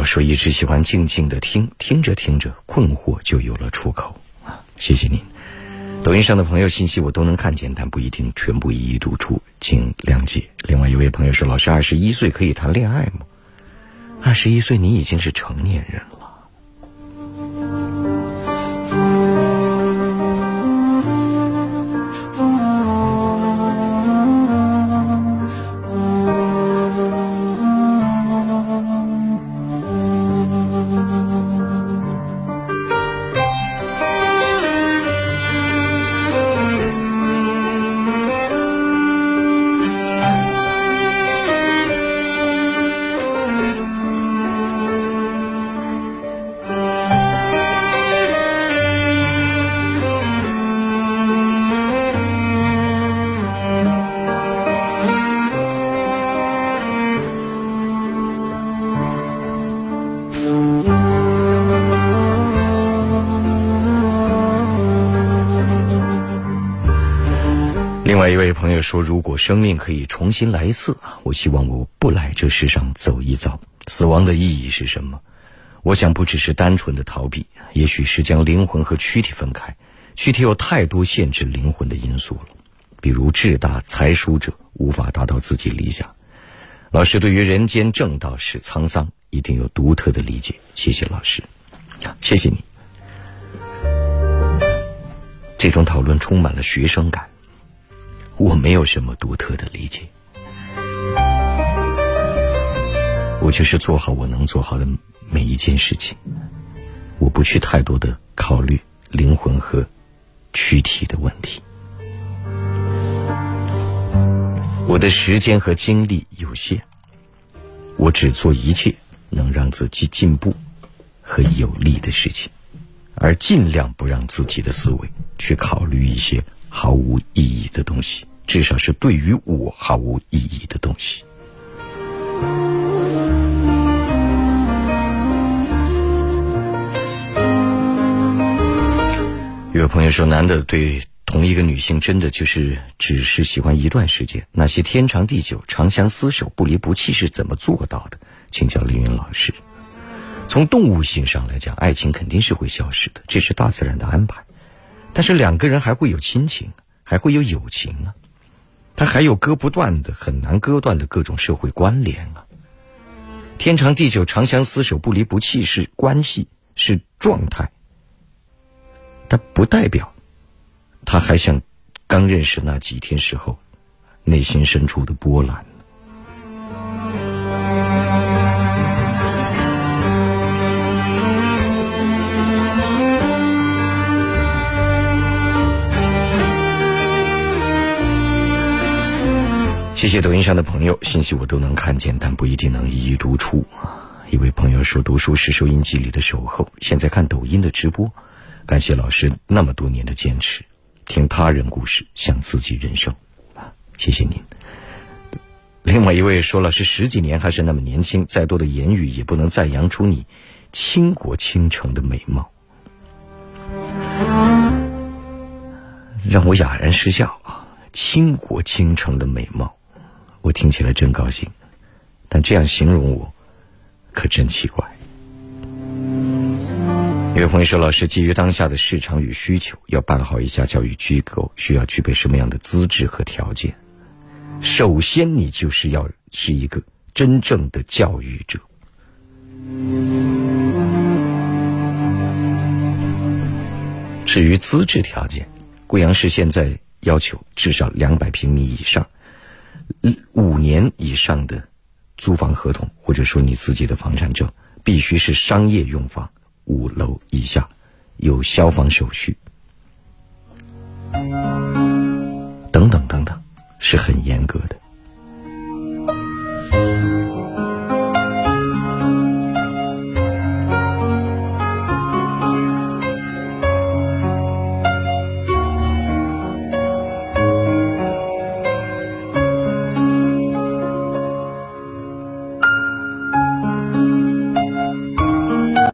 友说，一直喜欢静静的听，听着听着，困惑就有了出口啊！谢谢您。抖音上的朋友信息我都能看见，但不一定全部一一读出，请谅解。另外一位朋友说，老师，二十一岁可以谈恋爱吗？二十一岁，你已经是成年人了。一位朋友说：“如果生命可以重新来一次，我希望我不来这世上走一遭。死亡的意义是什么？我想不只是单纯的逃避，也许是将灵魂和躯体分开。躯体有太多限制灵魂的因素了，比如志大才疏者无法达到自己理想。老师对于人间正道是沧桑，一定有独特的理解。谢谢老师，谢谢你。这种讨论充满了学生感。”我没有什么独特的理解，我就是做好我能做好的每一件事情，我不去太多的考虑灵魂和躯体的问题。我的时间和精力有限，我只做一切能让自己进步和有利的事情，而尽量不让自己的思维去考虑一些毫无意义的东西。至少是对于我毫无意义的东西。有朋友说，男的对同一个女性真的就是只是喜欢一段时间？那些天长地久、长相厮守、不离不弃是怎么做到的？请教凌云老师。从动物性上来讲，爱情肯定是会消失的，这是大自然的安排。但是两个人还会有亲情，还会有友情啊。他还有割不断的、很难割断的各种社会关联啊！天长地久、长相厮守、不离不弃是关系，是状态，但不代表他还像刚认识那几天时候内心深处的波澜。谢谢抖音上的朋友，信息我都能看见，但不一定能一一读出。一位朋友说：“读书是收音机里的守候，现在看抖音的直播。”感谢老师那么多年的坚持，听他人故事像自己人生，啊谢谢您。另外一位说了：“是十几年还是那么年轻，再多的言语也不能赞扬出你倾国倾城的美貌，让我哑然失笑啊！倾国倾城的美貌。”我听起来真高兴，但这样形容我，可真奇怪。有朋友说：“老师，基于当下的市场与需求，要办好一家教育机构，需要具备什么样的资质和条件？”首先，你就是要是一个真正的教育者。至于资质条件，贵阳市现在要求至少两百平米以上。五年以上的租房合同，或者说你自己的房产证，必须是商业用房，五楼以下，有消防手续，等等等等，是很严格的。